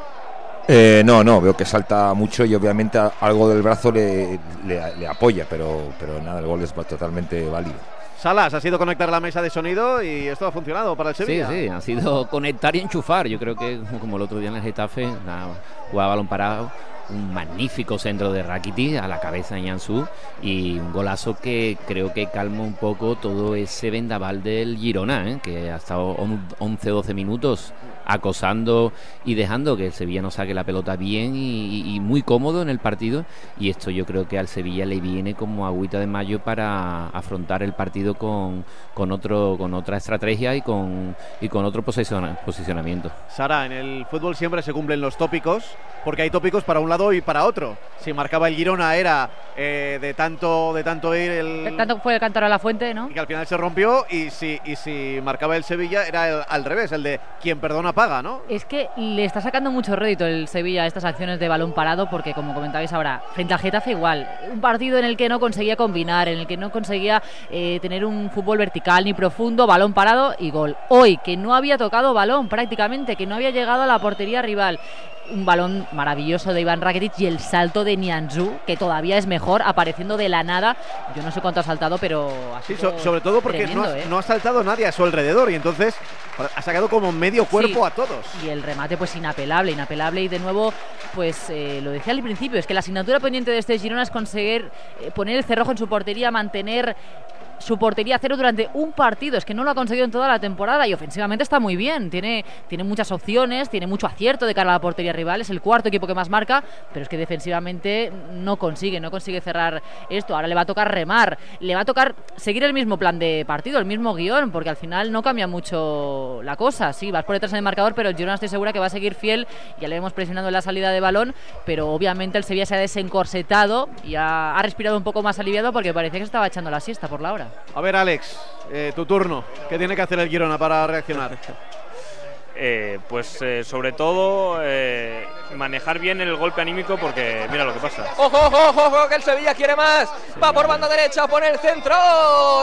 Eh, no, no, veo que salta mucho y obviamente algo del brazo le, le, apoya, pero, pero nada, el gol es totalmente válido. Salas, ha sido conectar la mesa de sonido y esto ha funcionado para el Sevilla. Sí, sí, ha sido conectar y enchufar. Yo creo que como el otro día en el Getafe, nada, jugaba balón parado, un magnífico centro de Rakitic a la cabeza de Yansu y un golazo que creo que calma un poco todo ese vendaval del Girona, ¿eh? que ha estado 11-12 minutos acosando y dejando que el Sevilla no saque la pelota bien y, y, muy cómodo en el partido y esto yo creo que al Sevilla le viene como agüita de mayo para afrontar el partido con, con otro con otra estrategia y con y con otro posiciona, posicionamiento. Sara, en el fútbol siempre se cumplen los tópicos porque hay tópicos para un lado y para otro. Si marcaba el Girona era eh, de tanto de tanto ir el tanto fue el cantar a la fuente, ¿no? Y que al final se rompió y si y si marcaba el Sevilla era el, al revés, el de quien perdona Es que le está sacando mucho rédito el Sevilla a estas acciones de balón parado porque como comentabais ahora, frente al Getafe igual, un partido en el que no conseguía combinar, en el que no conseguía eh, tener un fútbol vertical ni profundo, balón parado y gol. Hoy que no había tocado balón prácticamente, que no había llegado a la portería rival un balón maravilloso de Iván Rakitic y el salto de Nianzú, que todavía es mejor, apareciendo de la nada. Yo no sé cuánto ha saltado, pero ha sí, so, sobre todo porque tremendo, no, ha, ¿eh? no, ha, saltado nadie a su alrededor y entonces ha sacado como medio cuerpo sí, a todos. Y el remate pues inapelable, inapelable y de nuevo pues eh, lo decía al principio, es que la asignatura pendiente de este Girona es conseguir eh, poner el cerrojo en su portería, mantener su portería cero durante un partido. Es que no lo ha conseguido en toda la temporada y ofensivamente está muy bien. Tiene, tiene muchas opciones, tiene mucho acierto de cara a la portería rival. Es el cuarto equipo que más marca, pero es que defensivamente no consigue, no consigue cerrar esto. Ahora le va a tocar remar, le va a tocar seguir el mismo plan de partido, el mismo guion, porque al final no cambia mucho la cosa. Sí, vas por detrás en el marcador, pero el Girona estoy segura que va a seguir fiel. Ya le hemos presionado en la salida de balón, pero obviamente el Sevilla se ha desencorsetado y ha, ha respirado un poco más aliviado porque parecía que se estaba echando la siesta por la hora. A ver, Alex, eh, tu turno. ¿Qué tiene que hacer el Girona para reaccionar? Eh, pues eh, sobre todo eh, manejar bien el golpe anímico porque mira lo que pasa. ¡Ojo, ojo, ojo! Que el Sevilla quiere más. Va por banda derecha, pone el centro.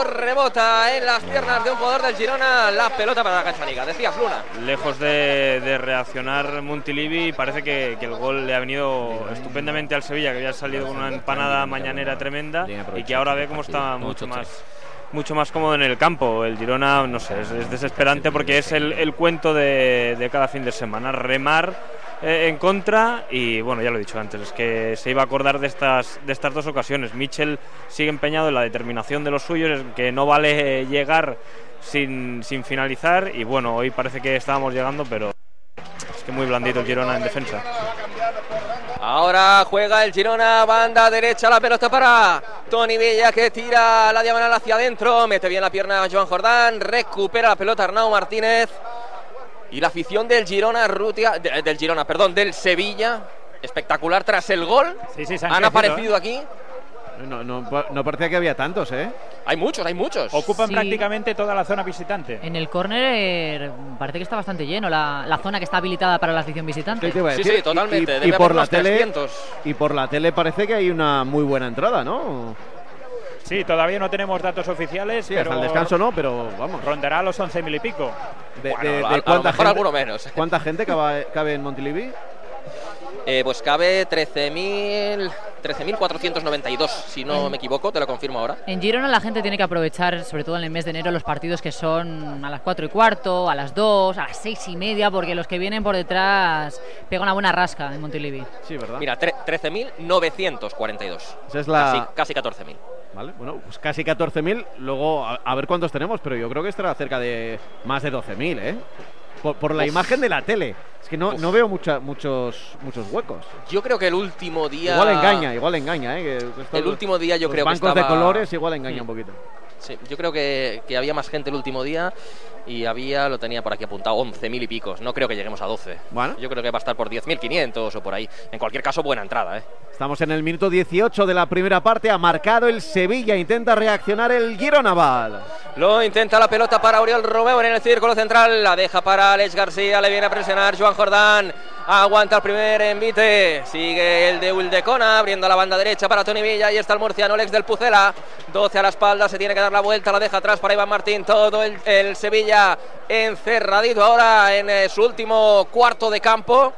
Rebota en las piernas de un jugador del Girona. La pelota para la canchanica. Decía Fluna. Lejos de, de reaccionar Montilivi, parece que, que, el gol le ha venido estupendamente al Sevilla, que había salido con una empanada mañanera tremenda y que ahora ve cómo está mucho más mucho más cómodo en el campo. El Girona, no sé, es, es desesperante porque es el, el cuento de, de, cada fin de semana. Remar eh, en contra y, bueno, ya lo he dicho antes, es que se iba a acordar de estas, de estas dos ocasiones. Mitchell sigue empeñado en la determinación de los suyos, que no vale llegar sin, sin finalizar y, bueno, hoy parece que estábamos llegando, pero es que muy blandito el Girona en defensa. Ahora juega el Girona, banda derecha, la pelota para Tony Villa que tira la diagonal hacia adentro, mete bien la pierna a Joan Jordán, recupera la pelota Arnau Martínez y la afición del Girona, Rutia, de, del Girona, perdón, del Sevilla, espectacular tras el gol. Sí, sí, han, han aparecido ¿eh? aquí. No, no, no, parecía que había tantos, ¿eh? Hay muchos, hay muchos. Ocupan sí. prácticamente toda la zona visitante. En el córner parece que está bastante lleno la, la, zona que está habilitada para la afición visitante. Sí, sí, totalmente. Y, y, y por la tele, 300. y por la tele parece que hay una muy buena entrada, ¿no? Sí, todavía no tenemos datos oficiales. Sí, pero hasta el descanso no, pero vamos. Rondará los 11.000 y pico. ¿De, bueno, de, a, cuánta a gente, alguno menos. ¿Cuánta gente cabe, cabe en Montilivi? Eh, pues cabe 13.000 13.492, si no me equivoco, te lo confirmo ahora. En Girona la gente tiene que aprovechar, sobre todo en el mes de enero, los partidos que son a las 4 y cuarto, a las 2, a las 6 y media, porque los que vienen por detrás pegan una buena rasca en Montilivi. Sí, ¿verdad? Mira, 13.942. Esa es la... Casi, casi 14.000. Vale, bueno, pues casi 14.000. Luego, a, a, ver cuántos tenemos, pero yo creo que estará cerca de más de 12.000, ¿eh? Por, por la Uf. imagen de la tele. Es que no, no veo mucha, muchos, muchos huecos. Yo creo que el último día. Igual engaña, igual engaña, ¿eh? Que el último día yo creo que. bancos estaba... de colores igual engaña mm. un poquito. Sí, yo creo que, que, había más gente el último día y había, lo tenía por aquí apuntado, 11.000 y picos. No creo que lleguemos a 12. Bueno. Yo creo que va a estar por 10.500 o por ahí. En cualquier caso, buena entrada, ¿eh? Estamos en el minuto 18 de la primera parte. Ha marcado el Sevilla. Intenta reaccionar el Gironaval. Lo intenta la pelota para Oriol Romeo en el círculo central. La deja para Alex García. Le viene a presionar Joan Jordán. Aguanta el primer envite. Sigue el de Uldecona abriendo la banda derecha para Tony Villa. Y está el murciano Alex del Pucela. 12 a la espalda. Se tiene que dar la vuelta. La deja atrás para Iván Martín. Todo el, el Sevilla encerradito ahora en eh, su último cuarto de campo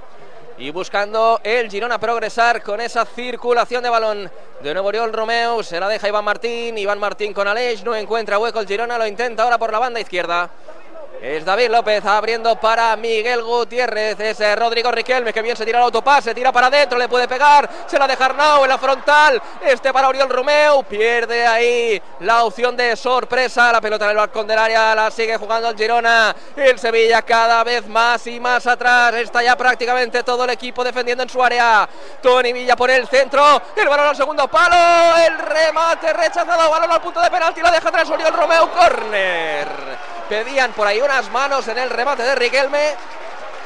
y buscando el Girona progresar con esa circulación de balón De nuevo Oriol Romeu, se la deja Iván Martín, Iván Martín con Aleix, no encuentra hueco el Girona, lo intenta ahora por la banda izquierda. Es David López abriendo para Miguel Gutiérrez. Es Rodrigo Riquelme que bien se tira el autopase. Tira para adentro, le puede pegar. Se la deja Arnau en la frontal. Este para Oriol Romeu. Pierde ahí la opción de sorpresa. La pelota en el balcón del área la sigue jugando el Girona. El Sevilla cada vez más y más atrás. Está ya prácticamente todo el equipo defendiendo en su área. Tony Villa por el centro. El balón al segundo palo. El remate rechazado. Balón al punto de penalti. Lo deja atrás Oriol Romeu. Corner. Pedían por ahí unas manos en el remate de Riquelme.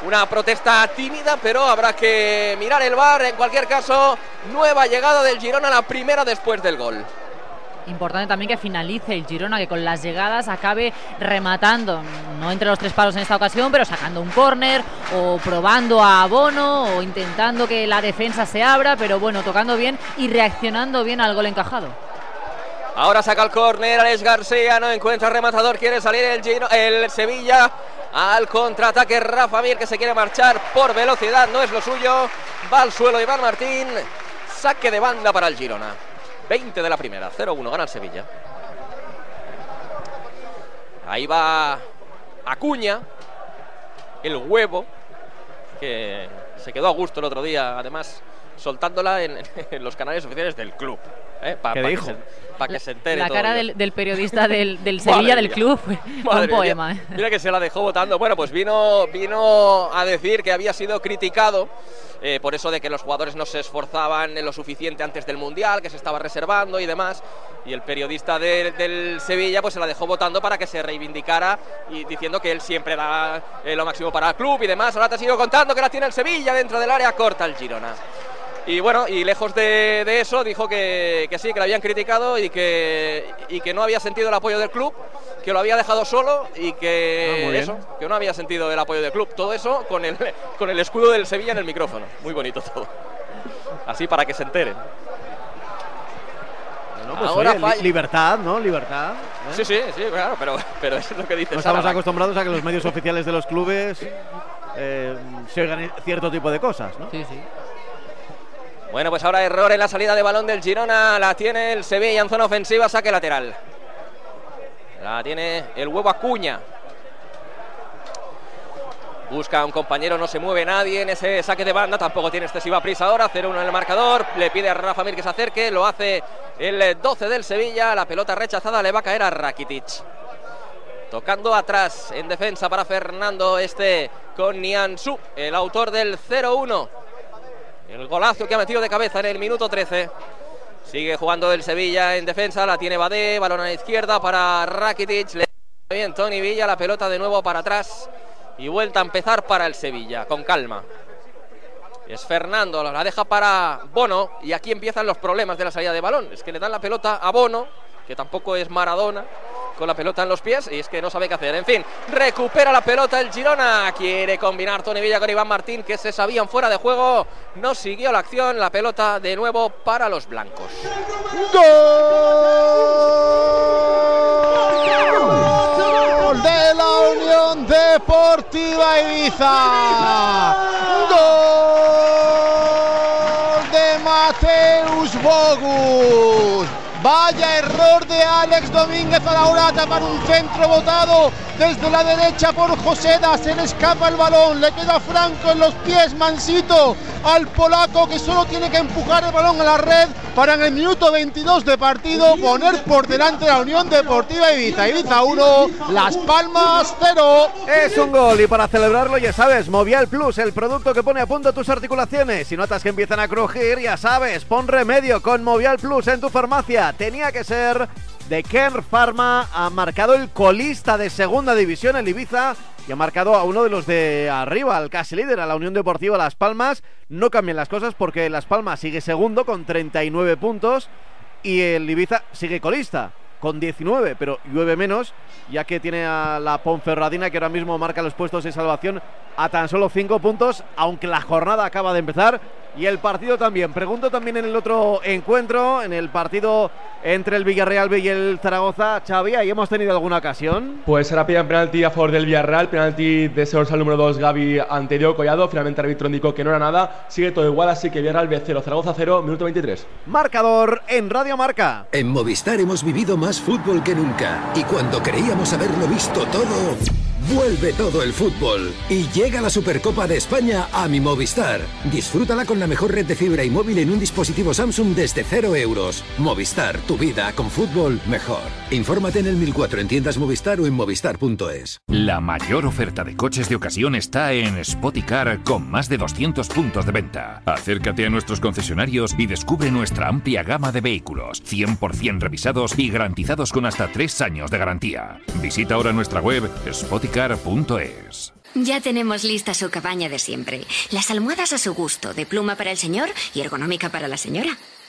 Una protesta tímida, pero habrá que mirar el bar. En cualquier caso, nueva llegada del Girona, la primera después del gol. Importante también que finalice el Girona, que con las llegadas acabe rematando, no entre los tres palos en esta ocasión, pero sacando un córner o probando a Bono o intentando que la defensa se abra, pero bueno, tocando bien y reaccionando bien al gol encajado. Ahora saca el córner, Alex García no encuentra rematador, quiere salir el, el Sevilla al contraataque. Rafa Mir que se quiere marchar por velocidad, no es lo suyo. Va al suelo Iván Martín, saque de banda para el Girona. 20 de la primera, 0-1, gana el Sevilla. Ahí va Acuña, el huevo, que se quedó a gusto el otro día, además soltándola en los canales oficiales del club. ¿Eh? Pa- ¿Qué pa que dijo? Para que se entere La cara el del, del periodista del, del Sevilla, del club, fue un poema. mía. ¿eh? Mira que se la dejó votando. Bueno, pues vino, vino a decir que había sido criticado eh, por eso de que los jugadores no se esforzaban lo suficiente antes del Mundial, que se estaba reservando y demás. Y el periodista de- del Sevilla pues se la dejó votando para que se reivindicara y diciendo que él siempre da eh, lo máximo para el club y demás. Ahora te sigo contando que la tiene el Sevilla dentro del área corta el Girona. Y bueno, y lejos de, de eso, dijo que, que sí, que lo habían criticado y que, y que no había sentido el apoyo del club, que lo había dejado solo y Ah, que bien. eso, que no había sentido el apoyo del club. Todo eso con el, con el escudo del Sevilla en el micrófono. Muy bonito todo. Así para que se enteren. No, pues, Ahora oye, li- falla. libertad, ¿no? Libertad. ¿eh? Sí, sí, sí, claro, pero, pero eso es lo que dice No estamos Sara. acostumbrados a que los medios oficiales de los clubes eh, se oigan cierto tipo de cosas, ¿no? Sí, sí. Bueno, pues ahora error en la salida de balón del Girona. La tiene el Sevilla en zona ofensiva, saque lateral. La tiene el huevo Acuña. Busca a un compañero, no se mueve nadie en ese saque de banda, tampoco tiene excesiva prisa ahora, 0-1 en el marcador, le pide a Rafa Mir que se acerque, lo hace el eh, 12 del Sevilla, la pelota rechazada le va a caer a Rakitic. Tocando atrás en defensa para Fernando este con Niansu, el autor del 0-1. El golazo que ha metido de cabeza en el minuto 13. Sigue jugando el Sevilla en defensa, la tiene Badé, balón a la izquierda para Rakitic. Le bien Tony Villa, la pelota de nuevo para atrás y vuelta a empezar para el Sevilla, con calma. Es Fernando, la deja para Bono y aquí empiezan los problemas de la salida de balón. Es que le dan la pelota a Bono, que tampoco es Maradona, con la pelota en los pies y es que no sabe qué hacer. En fin, recupera la pelota el Girona. Quiere combinar Tony Villa con Iván Martín, que se sabían fuera de juego. No siguió la acción. La pelota de nuevo para los blancos. Gol de la Unión Deportiva Ibiza. Gol de Mateus Bogus. Vaya error de Alex Domínguez a la hora de tapar un centro botado desde la derecha por Joseda. Se le escapa el balón, le queda Franco en los pies, Mansito al polaco que solo tiene que empujar el balón a la red para en el minuto 22 de partido poner por delante la Unión Deportiva Ibiza. Ibiza 1, Las Palmas 0. Es un gol y para celebrarlo ya sabes, Movial Plus, el producto que pone a punto tus articulaciones. Si notas que empiezan a crujir, ya sabes, pon remedio con Movial Plus en tu farmacia. Tenía que ser de Ken Pharma, ha marcado el colista de segunda división, el Ibiza, y ha marcado a uno de los de arriba, al casi líder, a la Unión Deportiva Las Palmas. No cambian las cosas porque Las Palmas sigue segundo con 39 puntos y el Ibiza sigue colista con 19, pero llueve menos, ya que tiene a la Ponferradina que ahora mismo marca los puestos de salvación a tan solo 5 puntos, aunque la jornada acaba de empezar y el partido también. Pregunto también en el otro encuentro, en el partido entre el Villarreal B y el Zaragoza, Xavi, ¿ahí hemos tenido alguna ocasión? Pues ahora piden penalti a favor del Villarreal, penalti de ese dorsal número 2 Gaby anterior Collado, finalmente el árbitro indicó que no era nada, sigue todo igual, así que Villarreal B 0, Zaragoza 0, minuto 23. Marcador en Radio Marca. En Movistar hemos vivido más fútbol que nunca. Y cuando creíamos haberlo visto todo, vuelve todo el fútbol y llega la Supercopa de España a mi Movistar. Disfrútala con la mejor red de fibra y móvil en un dispositivo Samsung desde 0 euros. Movistar, tu vida con fútbol mejor. Infórmate en el 1004 en tiendas Movistar o en movistar.es. La mayor oferta de coches de ocasión está en Spoticar con más de 200 puntos de venta. Acércate a nuestros concesionarios y descubre nuestra amplia gama de vehículos, 100% revisados y garantizados con hasta 3 años de garantía. Visita ahora nuestra web Ya tenemos lista su cabaña de siempre. Las almohadas a su gusto, de pluma para el señor y ergonómica para la señora.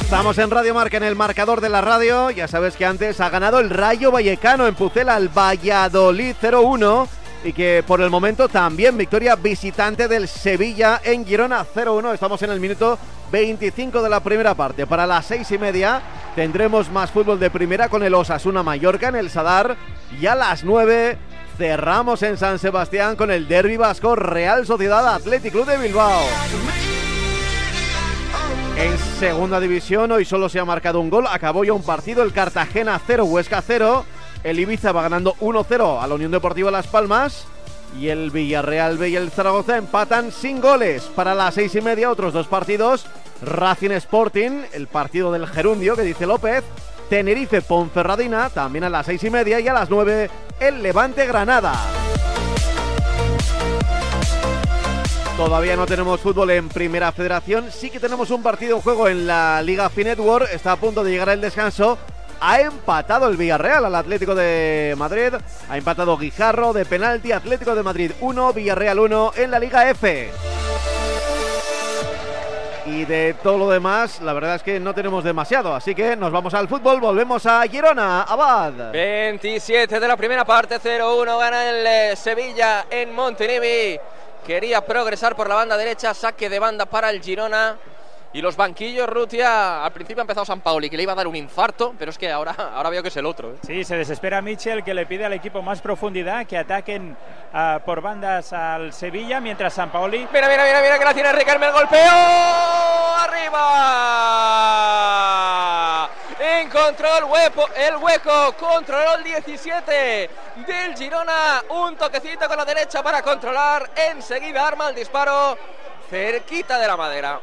Estamos en Radio Marca en el marcador de la radio. Ya sabes que antes ha ganado el Rayo Vallecano en Pucela al Valladolid 0-1 y que por el momento también victoria visitante del Sevilla en Girona 0-1. Estamos en el minuto 25 de la primera parte. Para las seis y media tendremos más fútbol de primera con el Osasuna Mallorca en el Sadar y a las 9 cerramos en San Sebastián con el Derby Vasco Real Sociedad Athletic Club de Bilbao. En segunda división. Hoy solo se ha marcado un gol, acabó ya un partido, el Cartagena 0, Huesca 0, el Ibiza va ganando 1-0 a la Unión Deportiva Las Palmas. Y el Villarreal B y el Zaragoza empatan sin goles. Para las seis y media otros dos partidos, Racing Sporting, el partido del gerundio que dice López, Tenerife Ponferradina, también a las seis y media. Y a las nueve el Levante Granada. Todavía no tenemos fútbol en Primera Federación, sí que tenemos un partido en juego en la Liga Finetwork, está a punto de llegar el descanso. Ha empatado el Villarreal al Atlético de Madrid, ha empatado Guijarro de penalti, Atlético de Madrid 1, Villarreal 1 en la Liga F. Y de todo lo demás, la verdad es que no tenemos demasiado, así que nos vamos al fútbol, volvemos a Girona, Abad. 27 de la primera parte, 0-1 gana el eh, Sevilla en Montenevi. Quería progresar por la banda derecha, saque de banda para el Girona. Y los banquillos, Rutia, al principio ha empezado San Paoli, que le iba a dar un infarto, pero es que ahora, ahora veo que es el otro. ¿eh? Sí, se desespera Michel, que le pide al equipo más profundidad, que ataquen uh, por bandas al Sevilla, mientras San Paoli... Mira, mira, mira, mira que la tiene Ricarme el golpeo. ¡Arriba! Encontró el hueco, el hueco, controló el 17 del Girona. Un toquecito con la derecha para controlar. Enseguida arma el disparo cerquita de la madera.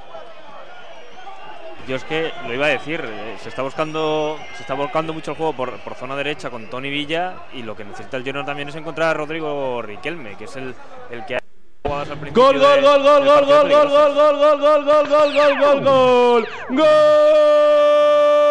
Yo es que lo iba a decir, eh, se está buscando se está volcando mucho el juego por, por, zona derecha con Tony Villa y lo que necesita el Girona también es encontrar a Rodrigo Riquelme, que es el, el que ha jugadas al principio. Gol, gol, gol, gol, gol, gol, gol, gol, gol, gol, gol, gol, gol, gol, gol, gol. Gol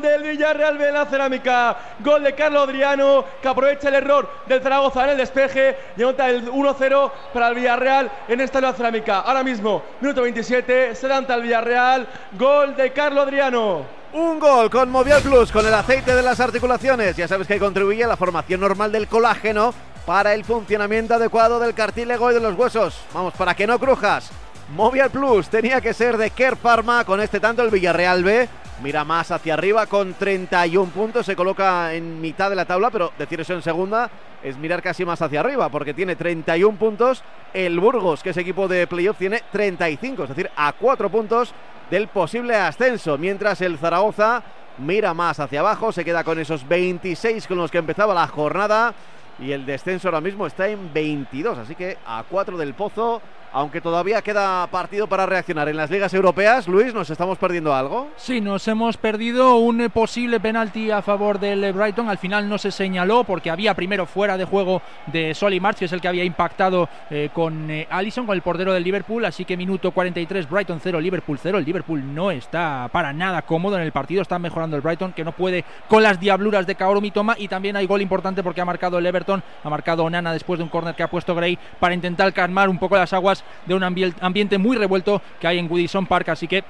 del Villarreal en la cerámica. Gol de Carlos Adriano, que aprovecha el error del Zaragoza en el despeje y anota el 1-0 para el Villarreal en esta nueva cerámica. Ahora mismo, minuto 27, se levanta el Villarreal. Gol de Carlos Adriano. Un gol con Movial Plus, con el aceite de las articulaciones. Ya sabes que contribuye a la formación normal del colágeno para el funcionamiento adecuado del cartílago y de los huesos. Vamos, para que no crujas. Movial Plus tenía que ser de Care Pharma con este tanto el Villarreal B. Mira más hacia arriba con 31 puntos, se coloca en mitad de la tabla, pero decir eso en segunda es mirar casi más hacia arriba, porque tiene 31 puntos. El Burgos, que es equipo de playoff, tiene 35, es decir, a 4 puntos del posible ascenso, mientras el Zaragoza mira más hacia abajo, se queda con esos 26 con los que empezaba la jornada y el descenso ahora mismo está en 22, así que a 4 del pozo aunque todavía queda partido para reaccionar en las ligas europeas, Luis, ¿nos estamos perdiendo algo? Sí, nos hemos perdido un posible penalti a favor del Brighton. Al final no se señaló porque había primero fuera de juego de Solly March, que es el que había impactado eh, con eh, Allison, con el portero del Liverpool. Así que minuto 43, Brighton 0, Liverpool 0. El Liverpool no está para nada cómodo en el partido. Está mejorando el Brighton, que no puede con las diabluras de Kaoru Mitoma. Y también hay gol importante porque ha marcado el Everton, ha marcado Onana después de un córner que ha puesto Gray para intentar calmar un poco las aguas de un ambiente muy revuelto que hay en Goodison Park. Así que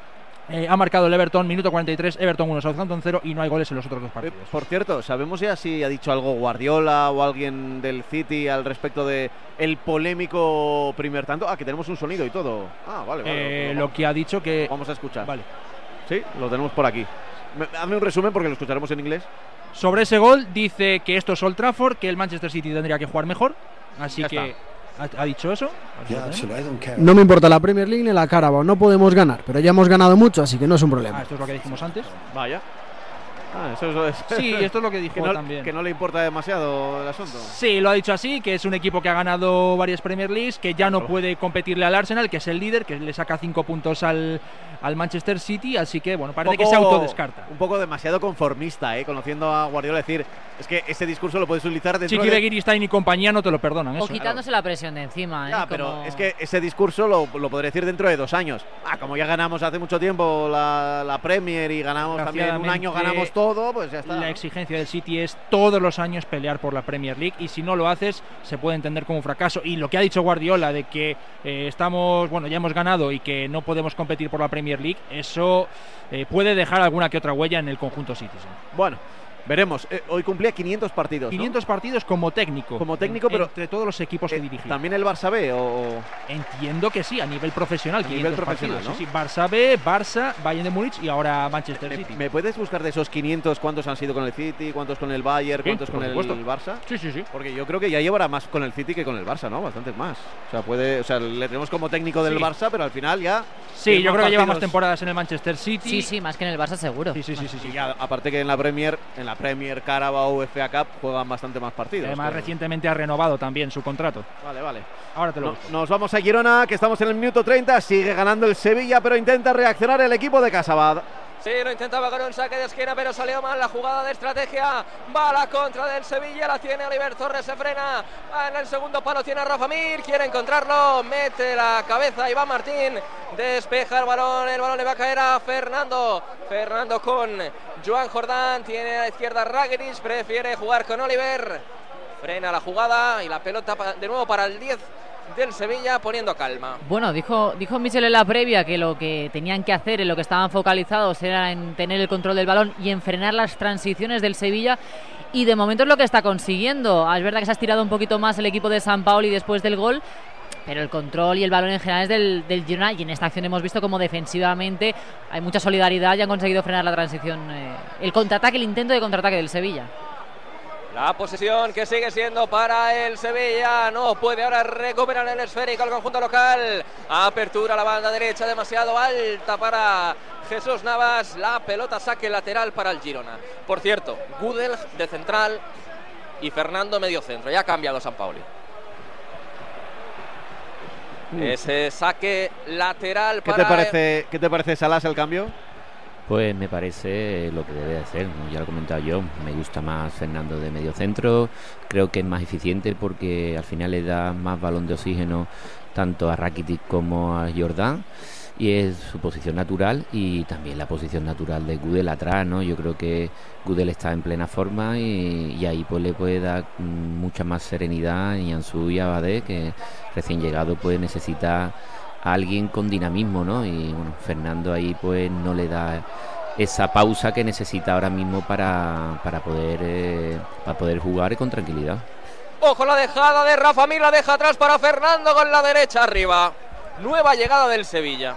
eh, ha marcado el Everton, minuto 43, Everton 1, Southampton 0 y no hay goles en los otros dos partidos. Por cierto, ¿sabemos ya si ha dicho algo Guardiola o alguien del City al respecto de el polémico primer tanto? Ah, que tenemos un sonido y todo. Ah, vale, vale. Eh, lo que ha dicho que... Vamos a escuchar. Vale. Sí, lo tenemos por aquí. Me- Hazme un resumen porque lo escucharemos en inglés. Sobre ese gol dice que esto es Old Trafford, que el Manchester City tendría que jugar mejor. Así Ya que ha, ha dicho eso. No me importa la Premier League ni la Carabao, no podemos ganar, pero ya hemos ganado mucho, así que no es un Ah, problema. esto es lo que dijimos antes. Vaya. Ah, eso es, Sí, esto es lo que dijo que no, también. Que no le importa demasiado el asunto. Sí, lo ha dicho así, que es un equipo que ha ganado varias Premier Leagues, que ya no puede competirle al Arsenal, que es el líder, que le saca cinco puntos al, al Manchester City, así que bueno, parece que se autodescarta. Un poco demasiado conformista, ¿eh? conociendo a Guardiola decir, es que ese discurso lo puedes utilizar dentro Chiqui de... Begiristain y compañía no te lo perdonan. O Eso. quitándose la presión de encima. ¿eh? Ya, pero Como- es que ese discurso lo, lo podré decir dentro de dos años. Ah, como ya ganamos hace mucho tiempo la, la Premier y ganamos también un año ganamos todo, pues ya está. La exigencia del City es todos los años pelear por la Premier League y si no lo haces se puede entender como un fracaso. Y lo que ha dicho Guardiola de que eh, estamos, bueno, ya hemos ganado y que no podemos competir por la Premier League, eso eh, puede dejar alguna que otra huella en el conjunto Citizen. Bueno, veremos. Eh, hoy cumplía 500 partidos. ¿no? 500 partidos como técnico. Como técnico, en- pero- entre todos los equipos que dirigía. ¿También el Barça B o...? Entiendo que sí, a nivel profesional. A nivel 500 profesional, partidos, ¿no? sí, sí. Barça B, Barça, Bayern de Múnich y ahora Manchester ¿Me, City. me puedes buscar de esos 500 cuántos han sido con el City, cuántos con el Bayern, Sí, cuántos con el. Barça? Sí, sí, sí. Porque yo creo que ya llevará más con el City que con el Barça, ¿no? Bastantes más. O sea, puede, o sea, le tenemos como técnico del Sí. Barça, pero al final ya Sí, yo creo que lleva más temporadas en el Manchester City. Sí, sí, más que en el Barça seguro. Sí, sí, sí, sí, sí. Y ya, aparte que en la Premier, en la Premier Carabao FA Cup juegan bastante más partidos. Además, pero- recientemente ha renovado también su contrato. Vale, vale. Ahora te lo No- nos vamos a Girona, que estamos en el minuto 30. Sigue ganando el Sevilla, pero intenta reaccionar el equipo de Casabad. Sí, lo intentaba con un saque de esquina, pero salió mal la jugada de estrategia. Va a la contra del Sevilla, la tiene Oliver Torres, se frena. Va en el segundo palo, tiene a Rafa Mir, quiere encontrarlo, mete la cabeza Iván Martín, despeja el balón, el balón le va a caer a Fernando. Fernando con Joan Jordán, tiene a la izquierda Rageris, prefiere jugar con Oliver. Frena la jugada y la pelota de nuevo para el 10 del Sevilla, poniendo calma. Bueno, dijo, dijo Michel en la previa que lo que tenían que hacer, en lo que estaban focalizados, era en tener el control del balón y en frenar las transiciones del Sevilla. Y de momento es lo que está consiguiendo. Ah, Es verdad que se ha estirado un poquito más el equipo de San Paoli después del gol. Pero el control y el balón en general es del, del Girona y en esta acción hemos visto como defensivamente hay mucha solidaridad y han conseguido frenar la transición, eh, el contraataque, el intento de contraataque del Sevilla. La posesión que sigue siendo para el Sevilla. No puede ahora recuperar el esférico al conjunto local. Apertura a la banda derecha demasiado alta para Jesús Navas. La pelota saque lateral para el Girona. Por cierto, Gudel de central y Fernando medio centro. Ya ha cambiado San Pauli. Ese saque lateral ¿Qué para te parece, qué te parece Salas el cambio? Pues me parece lo que debe ¿no? ya lo he comentado yo, me gusta más Fernando de medio centro, creo que es más eficiente porque al final le da más balón de oxígeno tanto a Rakitic como a Jordán y es su posición natural y también la posición natural de Gudel atrás, ¿no? Yo creo que Gudel está en plena forma y, y ahí pues le puede dar mm, mucha más serenidad a Yansu y a Abade, que recién llegado puede necesitar a alguien con dinamismo, ¿no? Y bueno, Fernando ahí pues no le da esa pausa que necesita ahora mismo para, para poder eh, para poder jugar con tranquilidad. Ojo la dejada de Rafa Mir, la deja atrás para Fernando con la derecha arriba. Nueva llegada del Sevilla.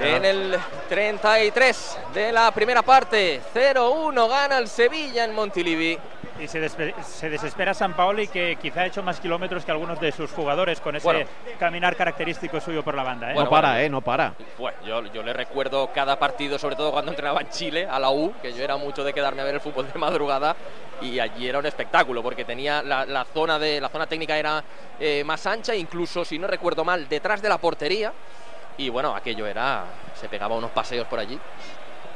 En el 33 de la primera parte, 0-1 gana el Sevilla en Montilivi. Y se, se desespera San Paoli que quizá ha hecho más kilómetros que algunos de sus jugadores con ese caminar característico suyo por la banda. ¿eh? no para, ¿eh? No para. Bueno, yo, yo le recuerdo cada partido, sobre todo cuando entrenaba en Chile, a la U, que yo era mucho de quedarme a ver el fútbol de madrugada y allí era un espectáculo porque tenía la, zona de la zona técnica era eh, más ancha incluso si no recuerdo mal detrás de la portería y bueno aquello era se pegaba unos paseos por allí.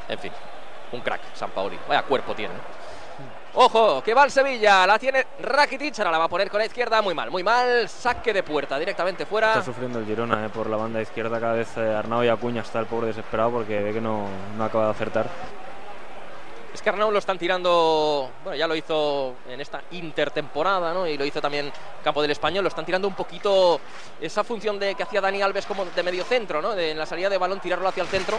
En fin un crack San Paoli. Vaya cuerpo tiene Ojo, que va el Sevilla, la tiene Rakitic, ahora la va a poner con la izquierda, muy mal, muy mal, saque de puerta directamente fuera. Está sufriendo el Girona eh, por la banda izquierda, cada vez eh, Arnau y Acuña está el pobre desesperado porque ve que no, no acaba de acertar. Es que Arnau lo están tirando, bueno, ya lo hizo en esta intertemporada, ¿no? Y lo hizo también Campo del Español, lo están tirando un poquito esa función de que hacía Dani Alves como de medio centro, ¿no? De, en la salida de balón tirarlo hacia el centro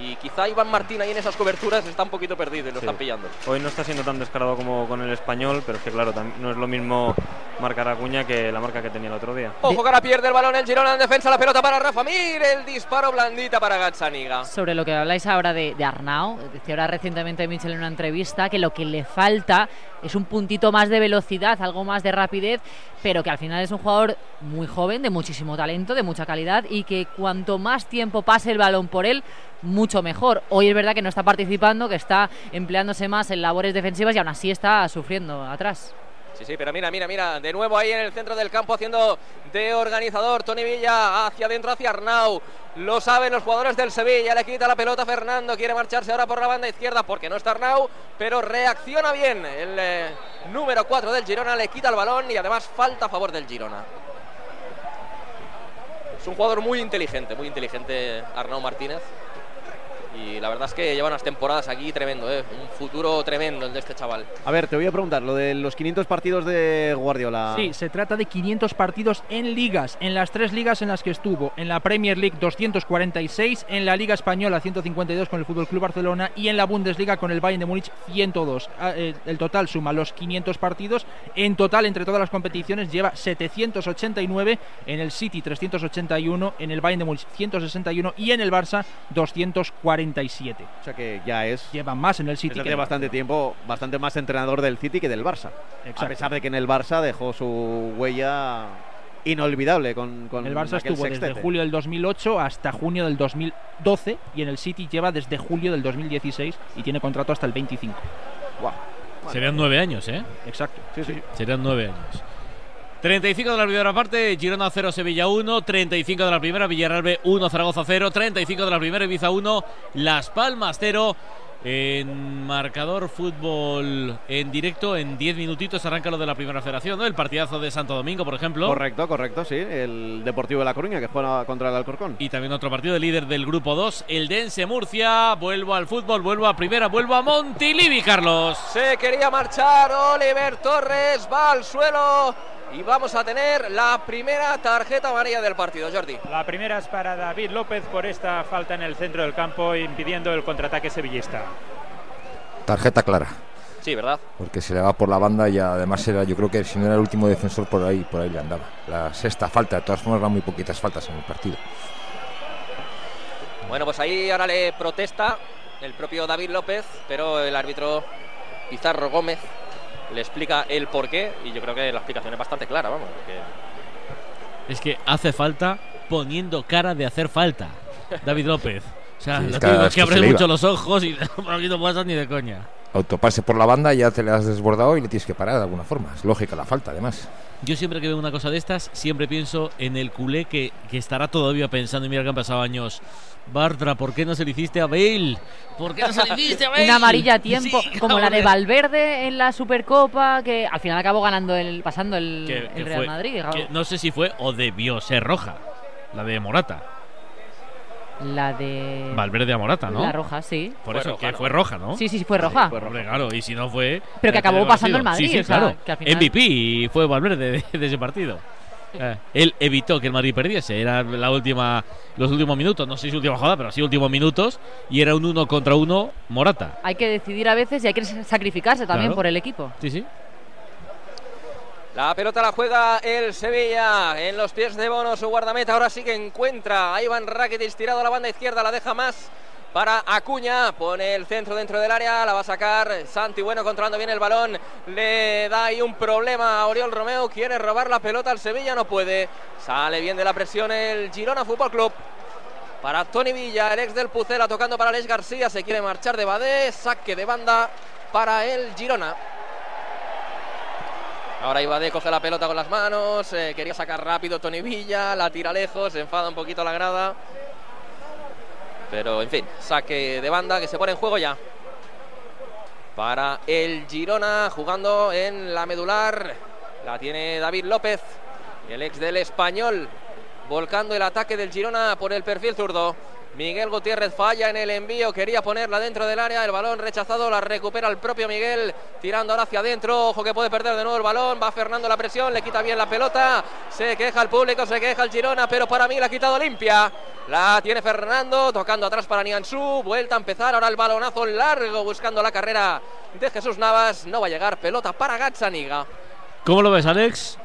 y quizá Iván Martín ahí en esas coberturas está un poquito perdido y lo están pillando. Hoy no está siendo tan descarado como con el español, pero es que claro, no es lo mismo marcar a Cuña que la marca que tenía el otro día. Ojo que ahora pierde el balón el Girona en defensa, la pelota para Rafa Mir, el disparo blandita para Gazzaniga. Sobre lo que habláis ahora de, de Arnau, decía ahora recientemente Michel en una entrevista que lo que le falta es un puntito más de velocidad, algo más de rapidez, pero que al final es un jugador muy joven, de muchísimo talento, de mucha calidad y que cuanto más tiempo pase el balón por él, mucho mejor. Hoy es verdad que no está participando, que está empleándose más en labores defensivas y aún así está sufriendo atrás. Sí, sí, pero mira, mira, mira, de nuevo ahí en el centro del campo haciendo de organizador Tony Villa hacia adentro, hacia Arnau. Lo saben los jugadores del Sevilla, le quita la pelota Fernando, quiere marcharse ahora por la banda izquierda porque no está Arnau, pero reacciona bien el eh, número 4 del Girona, le quita el balón y además falta a favor del Girona. Es un jugador muy inteligente, muy inteligente Arnau Martínez y la verdad es que lleva unas temporadas aquí tremendo, ¿eh? un futuro tremendo el de este chaval. A ver, te voy a preguntar, lo de los 500 partidos de Guardiola. Sí, se trata de 500 partidos en ligas, en las tres ligas en las que estuvo, en la Premier League 246, en la Liga Española 152 con el Fútbol Club Barcelona y en la Bundesliga con el Bayern de Múnich 102. Ah, eh, el total suma los 500 partidos, en total entre todas las competiciones lleva 789, en el City 381, en el Bayern de Múnich 161 y en el Barça 240. O sea que ya es. Lleva más en el City. Hace bastante tiempo, bastante más entrenador del City que del Barça. A pesar de que en el Barça dejó su huella inolvidable con, con el Barça estuvo desde julio del 2008 hasta junio del 2012 y en el City lleva desde julio del 2016 y tiene contrato hasta el 25. Serían nueve años, ¿eh? Exacto. Sí, sí. Serían nueve años. 35 de la primera parte, Girona 0, Sevilla 1, 35 de la primera, Villarreal B 1, Zaragoza 0, 35 de la primera, Ibiza 1, Las Palmas 0. En marcador fútbol en directo, en 10 minutitos arranca lo de la primera federación, ¿no? El partidazo de Santo Domingo, por ejemplo. Correcto, correcto, sí. El Deportivo de La Coruña que juega contra el Alcorcón. Y también otro partido de líder del grupo 2, el Dense Murcia. Vuelvo al fútbol, vuelvo a primera, vuelvo a Montilivi, Carlos. Se quería marchar Oliver Torres, va al suelo y vamos a tener la primera tarjeta amarilla del partido, Jordi. La primera es para David López por esta falta en el centro del campo, impidiendo el contraataque sevillista. Tarjeta clara. Sí, ¿verdad? Porque se le va por la banda y además era, yo creo que si no era el último defensor por ahí, por ahí le andaba. La sexta falta, de todas formas van muy poquitas faltas en el partido. Bueno, pues ahí ahora le protesta el propio David López, pero el árbitro Pizarro Gómez le explica el por qué y yo creo que la explicación es bastante clara, vamos. Es que hace falta poniendo cara de hacer falta, David López. O sea, que, abre mucho los ojos y no pasa ni de coña. Autopase por la banda, ya te le has desbordado y le tienes que parar de alguna forma. Es lógica la falta, además. Yo siempre que veo una cosa de estas, siempre pienso en el culé que, que estará todavía pensando, y mira que han pasado años Bartra, ¿por qué no se le hiciste a Bale? ¿Por qué no se le hiciste a Bale? Una amarilla a tiempo, como la de Valverde en la Supercopa, que al final acabó ganando el, pasando el, Real Madrid. no sé si fue o debió ser roja, la de Morata. La de. Valverde a Morata, ¿no? La roja, sí. Por eso, que fue roja, ¿no? Sí, sí, sí, fue roja. fue claro, y si no fue. Pero que acabó pasando el Madrid. Sí, sí, claro. MVP y fue Valverde de ese partido. Eh, él evitó que el Madrid perdiese. Era la última, los últimos minutos, no sé si última jugada, pero sí últimos minutos. Y era un uno contra uno Morata. Hay que decidir a veces y hay que sacrificarse también por el equipo. Sí, sí. La pelota la juega el Sevilla en los pies de Bono, su guardameta. Ahora sí que encuentra a Iván Rakitic tirado a la banda izquierda, la deja más para Acuña. Pone el centro dentro del área. La va a sacar Santi Bueno controlando bien el balón. Le da ahí un problema a Oriol Romeo. Quiere robar la pelota al Sevilla. No puede. Sale bien de la presión el Girona Fútbol Club. Para Tony Villa, el ex del Pucela, tocando para Alex García. Se quiere marchar de Badé. Saque de banda para el Girona. Ahora Ibade coge la pelota con las manos, eh, quería sacar rápido Tony Villa, la tira lejos, se enfada un poquito la grada. Pero en fin, saque de banda que se pone en juego ya. Para el Girona jugando en la medular. La tiene David López, el ex del español, volcando el ataque del Girona por el perfil zurdo. Miguel Gutiérrez falla en el envío, quería ponerla dentro del área, el balón rechazado, la recupera el propio Miguel, tirando ahora hacia adentro, ojo que puede perder de nuevo el balón, va Fernando la presión, le quita bien la pelota, se queja el público, se queja el Girona, pero para mí la ha quitado limpia. La tiene Fernando, tocando atrás para Niansu, vuelta a empezar, ahora el balonazo largo buscando la carrera de Jesús Navas, no va a llegar, pelota para Gazzaniga. ¿Cómo lo ves, Alex?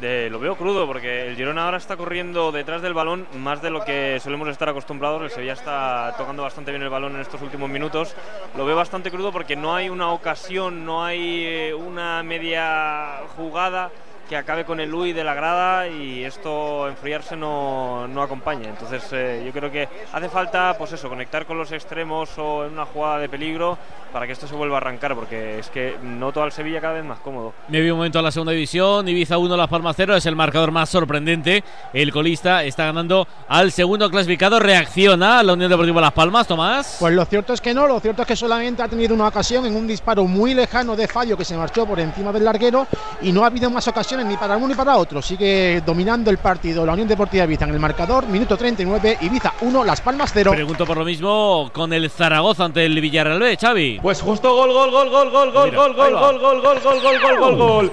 Lo veo crudo porque el Girona ahora está corriendo detrás del balón más de lo que solemos estar acostumbrados. El Sevilla está tocando bastante bien el balón en estos últimos minutos. Lo veo bastante crudo porque no hay una ocasión, no hay eh, una media jugada que acabe con el Luis de la grada y esto enfriarse no, no acompaña. Entonces eh, yo creo que hace falta pues eso, conectar con los extremos o en una jugada de peligro para que esto se vuelva a arrancar, porque es que noto al Sevilla cada vez más cómodo. Me vi un momento a la segunda división, Ibiza 1, Las Palmas 0, es el marcador más sorprendente. El colista está ganando al segundo clasificado, reacciona la Unión Deportiva Las Palmas, Tomás. Pues lo cierto es que no, lo cierto es que solamente ha tenido una ocasión en un disparo muy lejano de fallo que se marchó por encima del larguero y no ha habido más ocasiones ni para uno ni para otro. Sigue dominando el partido la Unión Deportiva Ibiza en el marcador, minuto 39, Ibiza 1, Las Palmas 0. Pregunto por lo mismo con el Zaragoza ante el Villarreal B, Xavi. Pues justo gol, gol, gol, gol, gol, gol, gol, gol, gol, gol, gol, gol, gol, gol, gol, gol.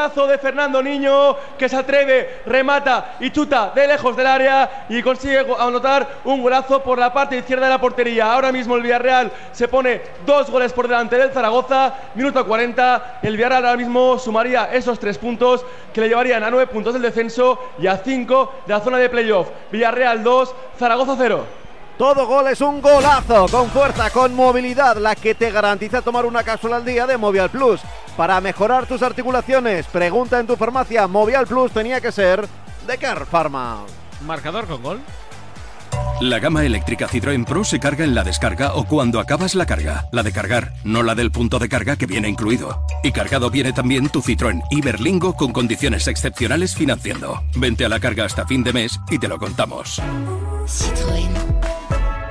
Golazo de Fernando Niño que se atreve, remata y chuta de lejos del área y consigue anotar un golazo por la parte izquierda de la portería. Ahora mismo el Villarreal se pone dos goles por delante del Zaragoza. Minuto 40. El Villarreal ahora mismo sumaría esos tres puntos que le llevarían a nueve puntos del descenso y a cinco de la zona de playoff. Villarreal 2, Zaragoza 0. Todo gol es un golazo, con fuerza, con movilidad, la que te garantiza tomar una cápsula al día de Movial Plus. Para mejorar tus articulaciones, pregunta en tu farmacia, Movial Plus tenía que ser de Car Pharma. Marcador con gol. La gama eléctrica Citroën Pro se carga en la descarga o cuando acabas la carga. La de cargar, no la del punto de carga que viene incluido. Y cargado viene también tu Citroën Iberlingo con condiciones excepcionales financiando. Vente a la carga hasta fin de mes y te lo contamos. Citroën.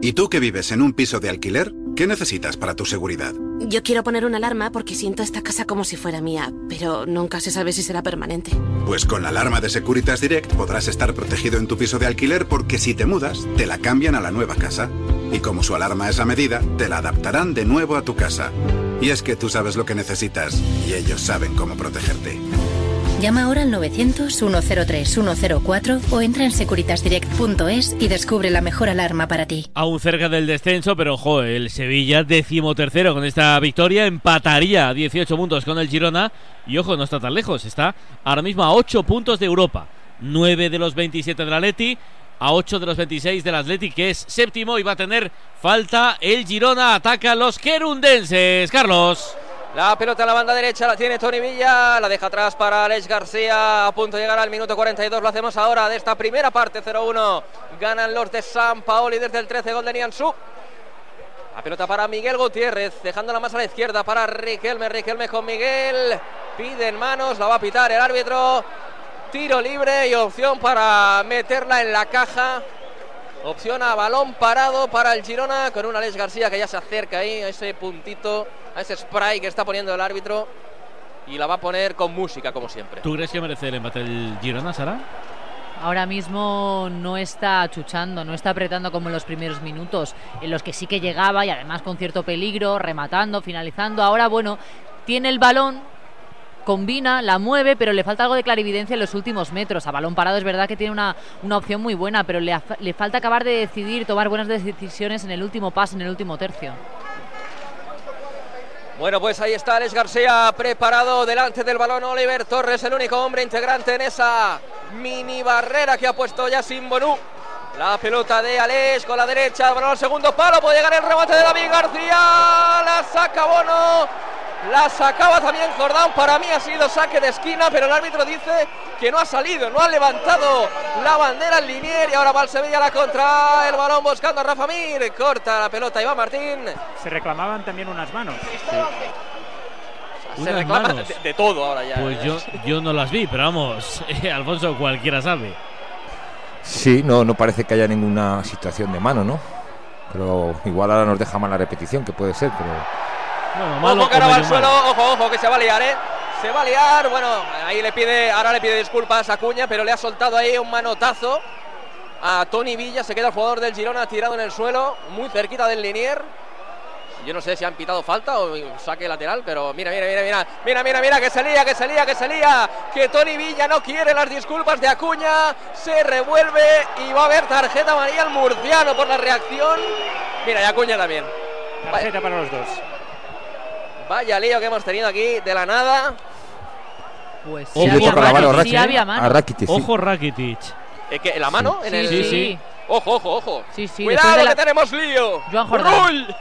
¿Y tú que vives en un piso de alquiler? ¿Qué necesitas para tu seguridad? Yo quiero poner una alarma porque siento esta casa como si fuera mía, pero nunca se sabe si será permanente. Pues con la alarma de Securitas Direct podrás estar protegido en tu piso de alquiler porque si te mudas, te la cambian a la nueva casa. Y como su alarma es a medida, te la adaptarán de nuevo a tu casa. Y es que tú sabes lo que necesitas y ellos saben cómo protegerte. Llama ahora al 900-103-104 o entra en securitasdirect.es y descubre la mejor alarma para ti. Aún cerca del descenso, pero ojo, el Sevilla tercero con esta victoria empataría 18 puntos con el Girona y ojo, no está tan lejos, está ahora mismo a 8 puntos de Europa. 9 de los 27 del Atleti, a 8 de los 26 del Atleti, que es séptimo y va a tener falta el Girona. Ataca a los querundenses. Carlos. La pelota a la banda derecha la tiene Tony Villa, la deja atrás para Alex García, a punto de llegar al minuto 42, lo hacemos ahora de esta primera parte 0-1. Ganan los de San Paoli desde el 13, gol de Nianzú. La pelota para Miguel Gutiérrez, dejándola más a la izquierda para Riquelme, Riquelme con Miguel, piden manos, la va a pitar el árbitro. Tiro libre y opción para meterla en la caja. Opción a balón parado para el Girona con un Alex García que ya se acerca ahí a ese puntito a ese spray que está poniendo el árbitro y la va a poner con música, como siempre. ¿Tú crees que merece el empate el Girona, Sara? ahora mismo no está chuchando, no está apretando como en los primeros minutos, en los que sí que llegaba y además con cierto peligro, rematando, finalizando. Ahora, bueno, tiene el balón, combina, la mueve, pero le falta algo de clarividencia en los últimos metros. A balón parado es verdad que tiene una, una opción muy buena, pero le, le falta acabar de decidir, tomar buenas decisiones en el último paso, en el último tercio. Bueno, pues ahí está Alex García preparado delante del balón. Oliver Torres, el único hombre integrante en esa mini barrera que ha puesto ya sin. La pelota de Alex con la derecha, balón al segundo palo, puede llegar el remate de David García, la saca Bono, la sacaba también Jordán, para mí ha sido saque de esquina, pero el árbitro dice que no ha salido, no ha levantado la bandera en linier y ahora va el Sevilla a la contra, el balón buscando a Rafa Mir, corta la pelota Iván Martín. Se reclamaban también unas manos. Se reclama de, de, todo ahora ya. Pues ¿eh? yo, yo no las vi, pero vamos, Alfonso, cualquiera sabe. Sí, no, no parece que haya ninguna situación de mano, ¿no? Pero igual ahora nos deja mal la repetición, que puede ser, pero. Ojo que ahora va al suelo, ojo, ojo, que se va a liar, ¿eh? Se va a liar, bueno, ahí le pide, ahora le pide disculpas a Cuña, pero le ha soltado ahí un manotazo a Tony Villa, se queda el jugador del Girona tirado en el suelo, muy cerquita del linier. Yo no sé si han pitado falta o saque lateral, pero mira, mira, mira, mira, mira, mira, mira, que se lía, que se lía, que se lía, que Tony Villa no quiere las disculpas de Acuña, se revuelve y va a haber tarjeta amarilla al murciano por la reacción. Mira, y Acuña también. Tarjeta para los dos. Vaya lío que hemos tenido aquí de la nada. Pues sí, había, mano, sí había mano. A Rakitic, sí. Ojo Rakitic. ¿Eh, que, ¿La mano? Sí, en el... sí, sí. Ojo, ojo, ojo. Sí, sí. Cuidado de que la... tenemos lío. Joan Jordán. ¡Rul!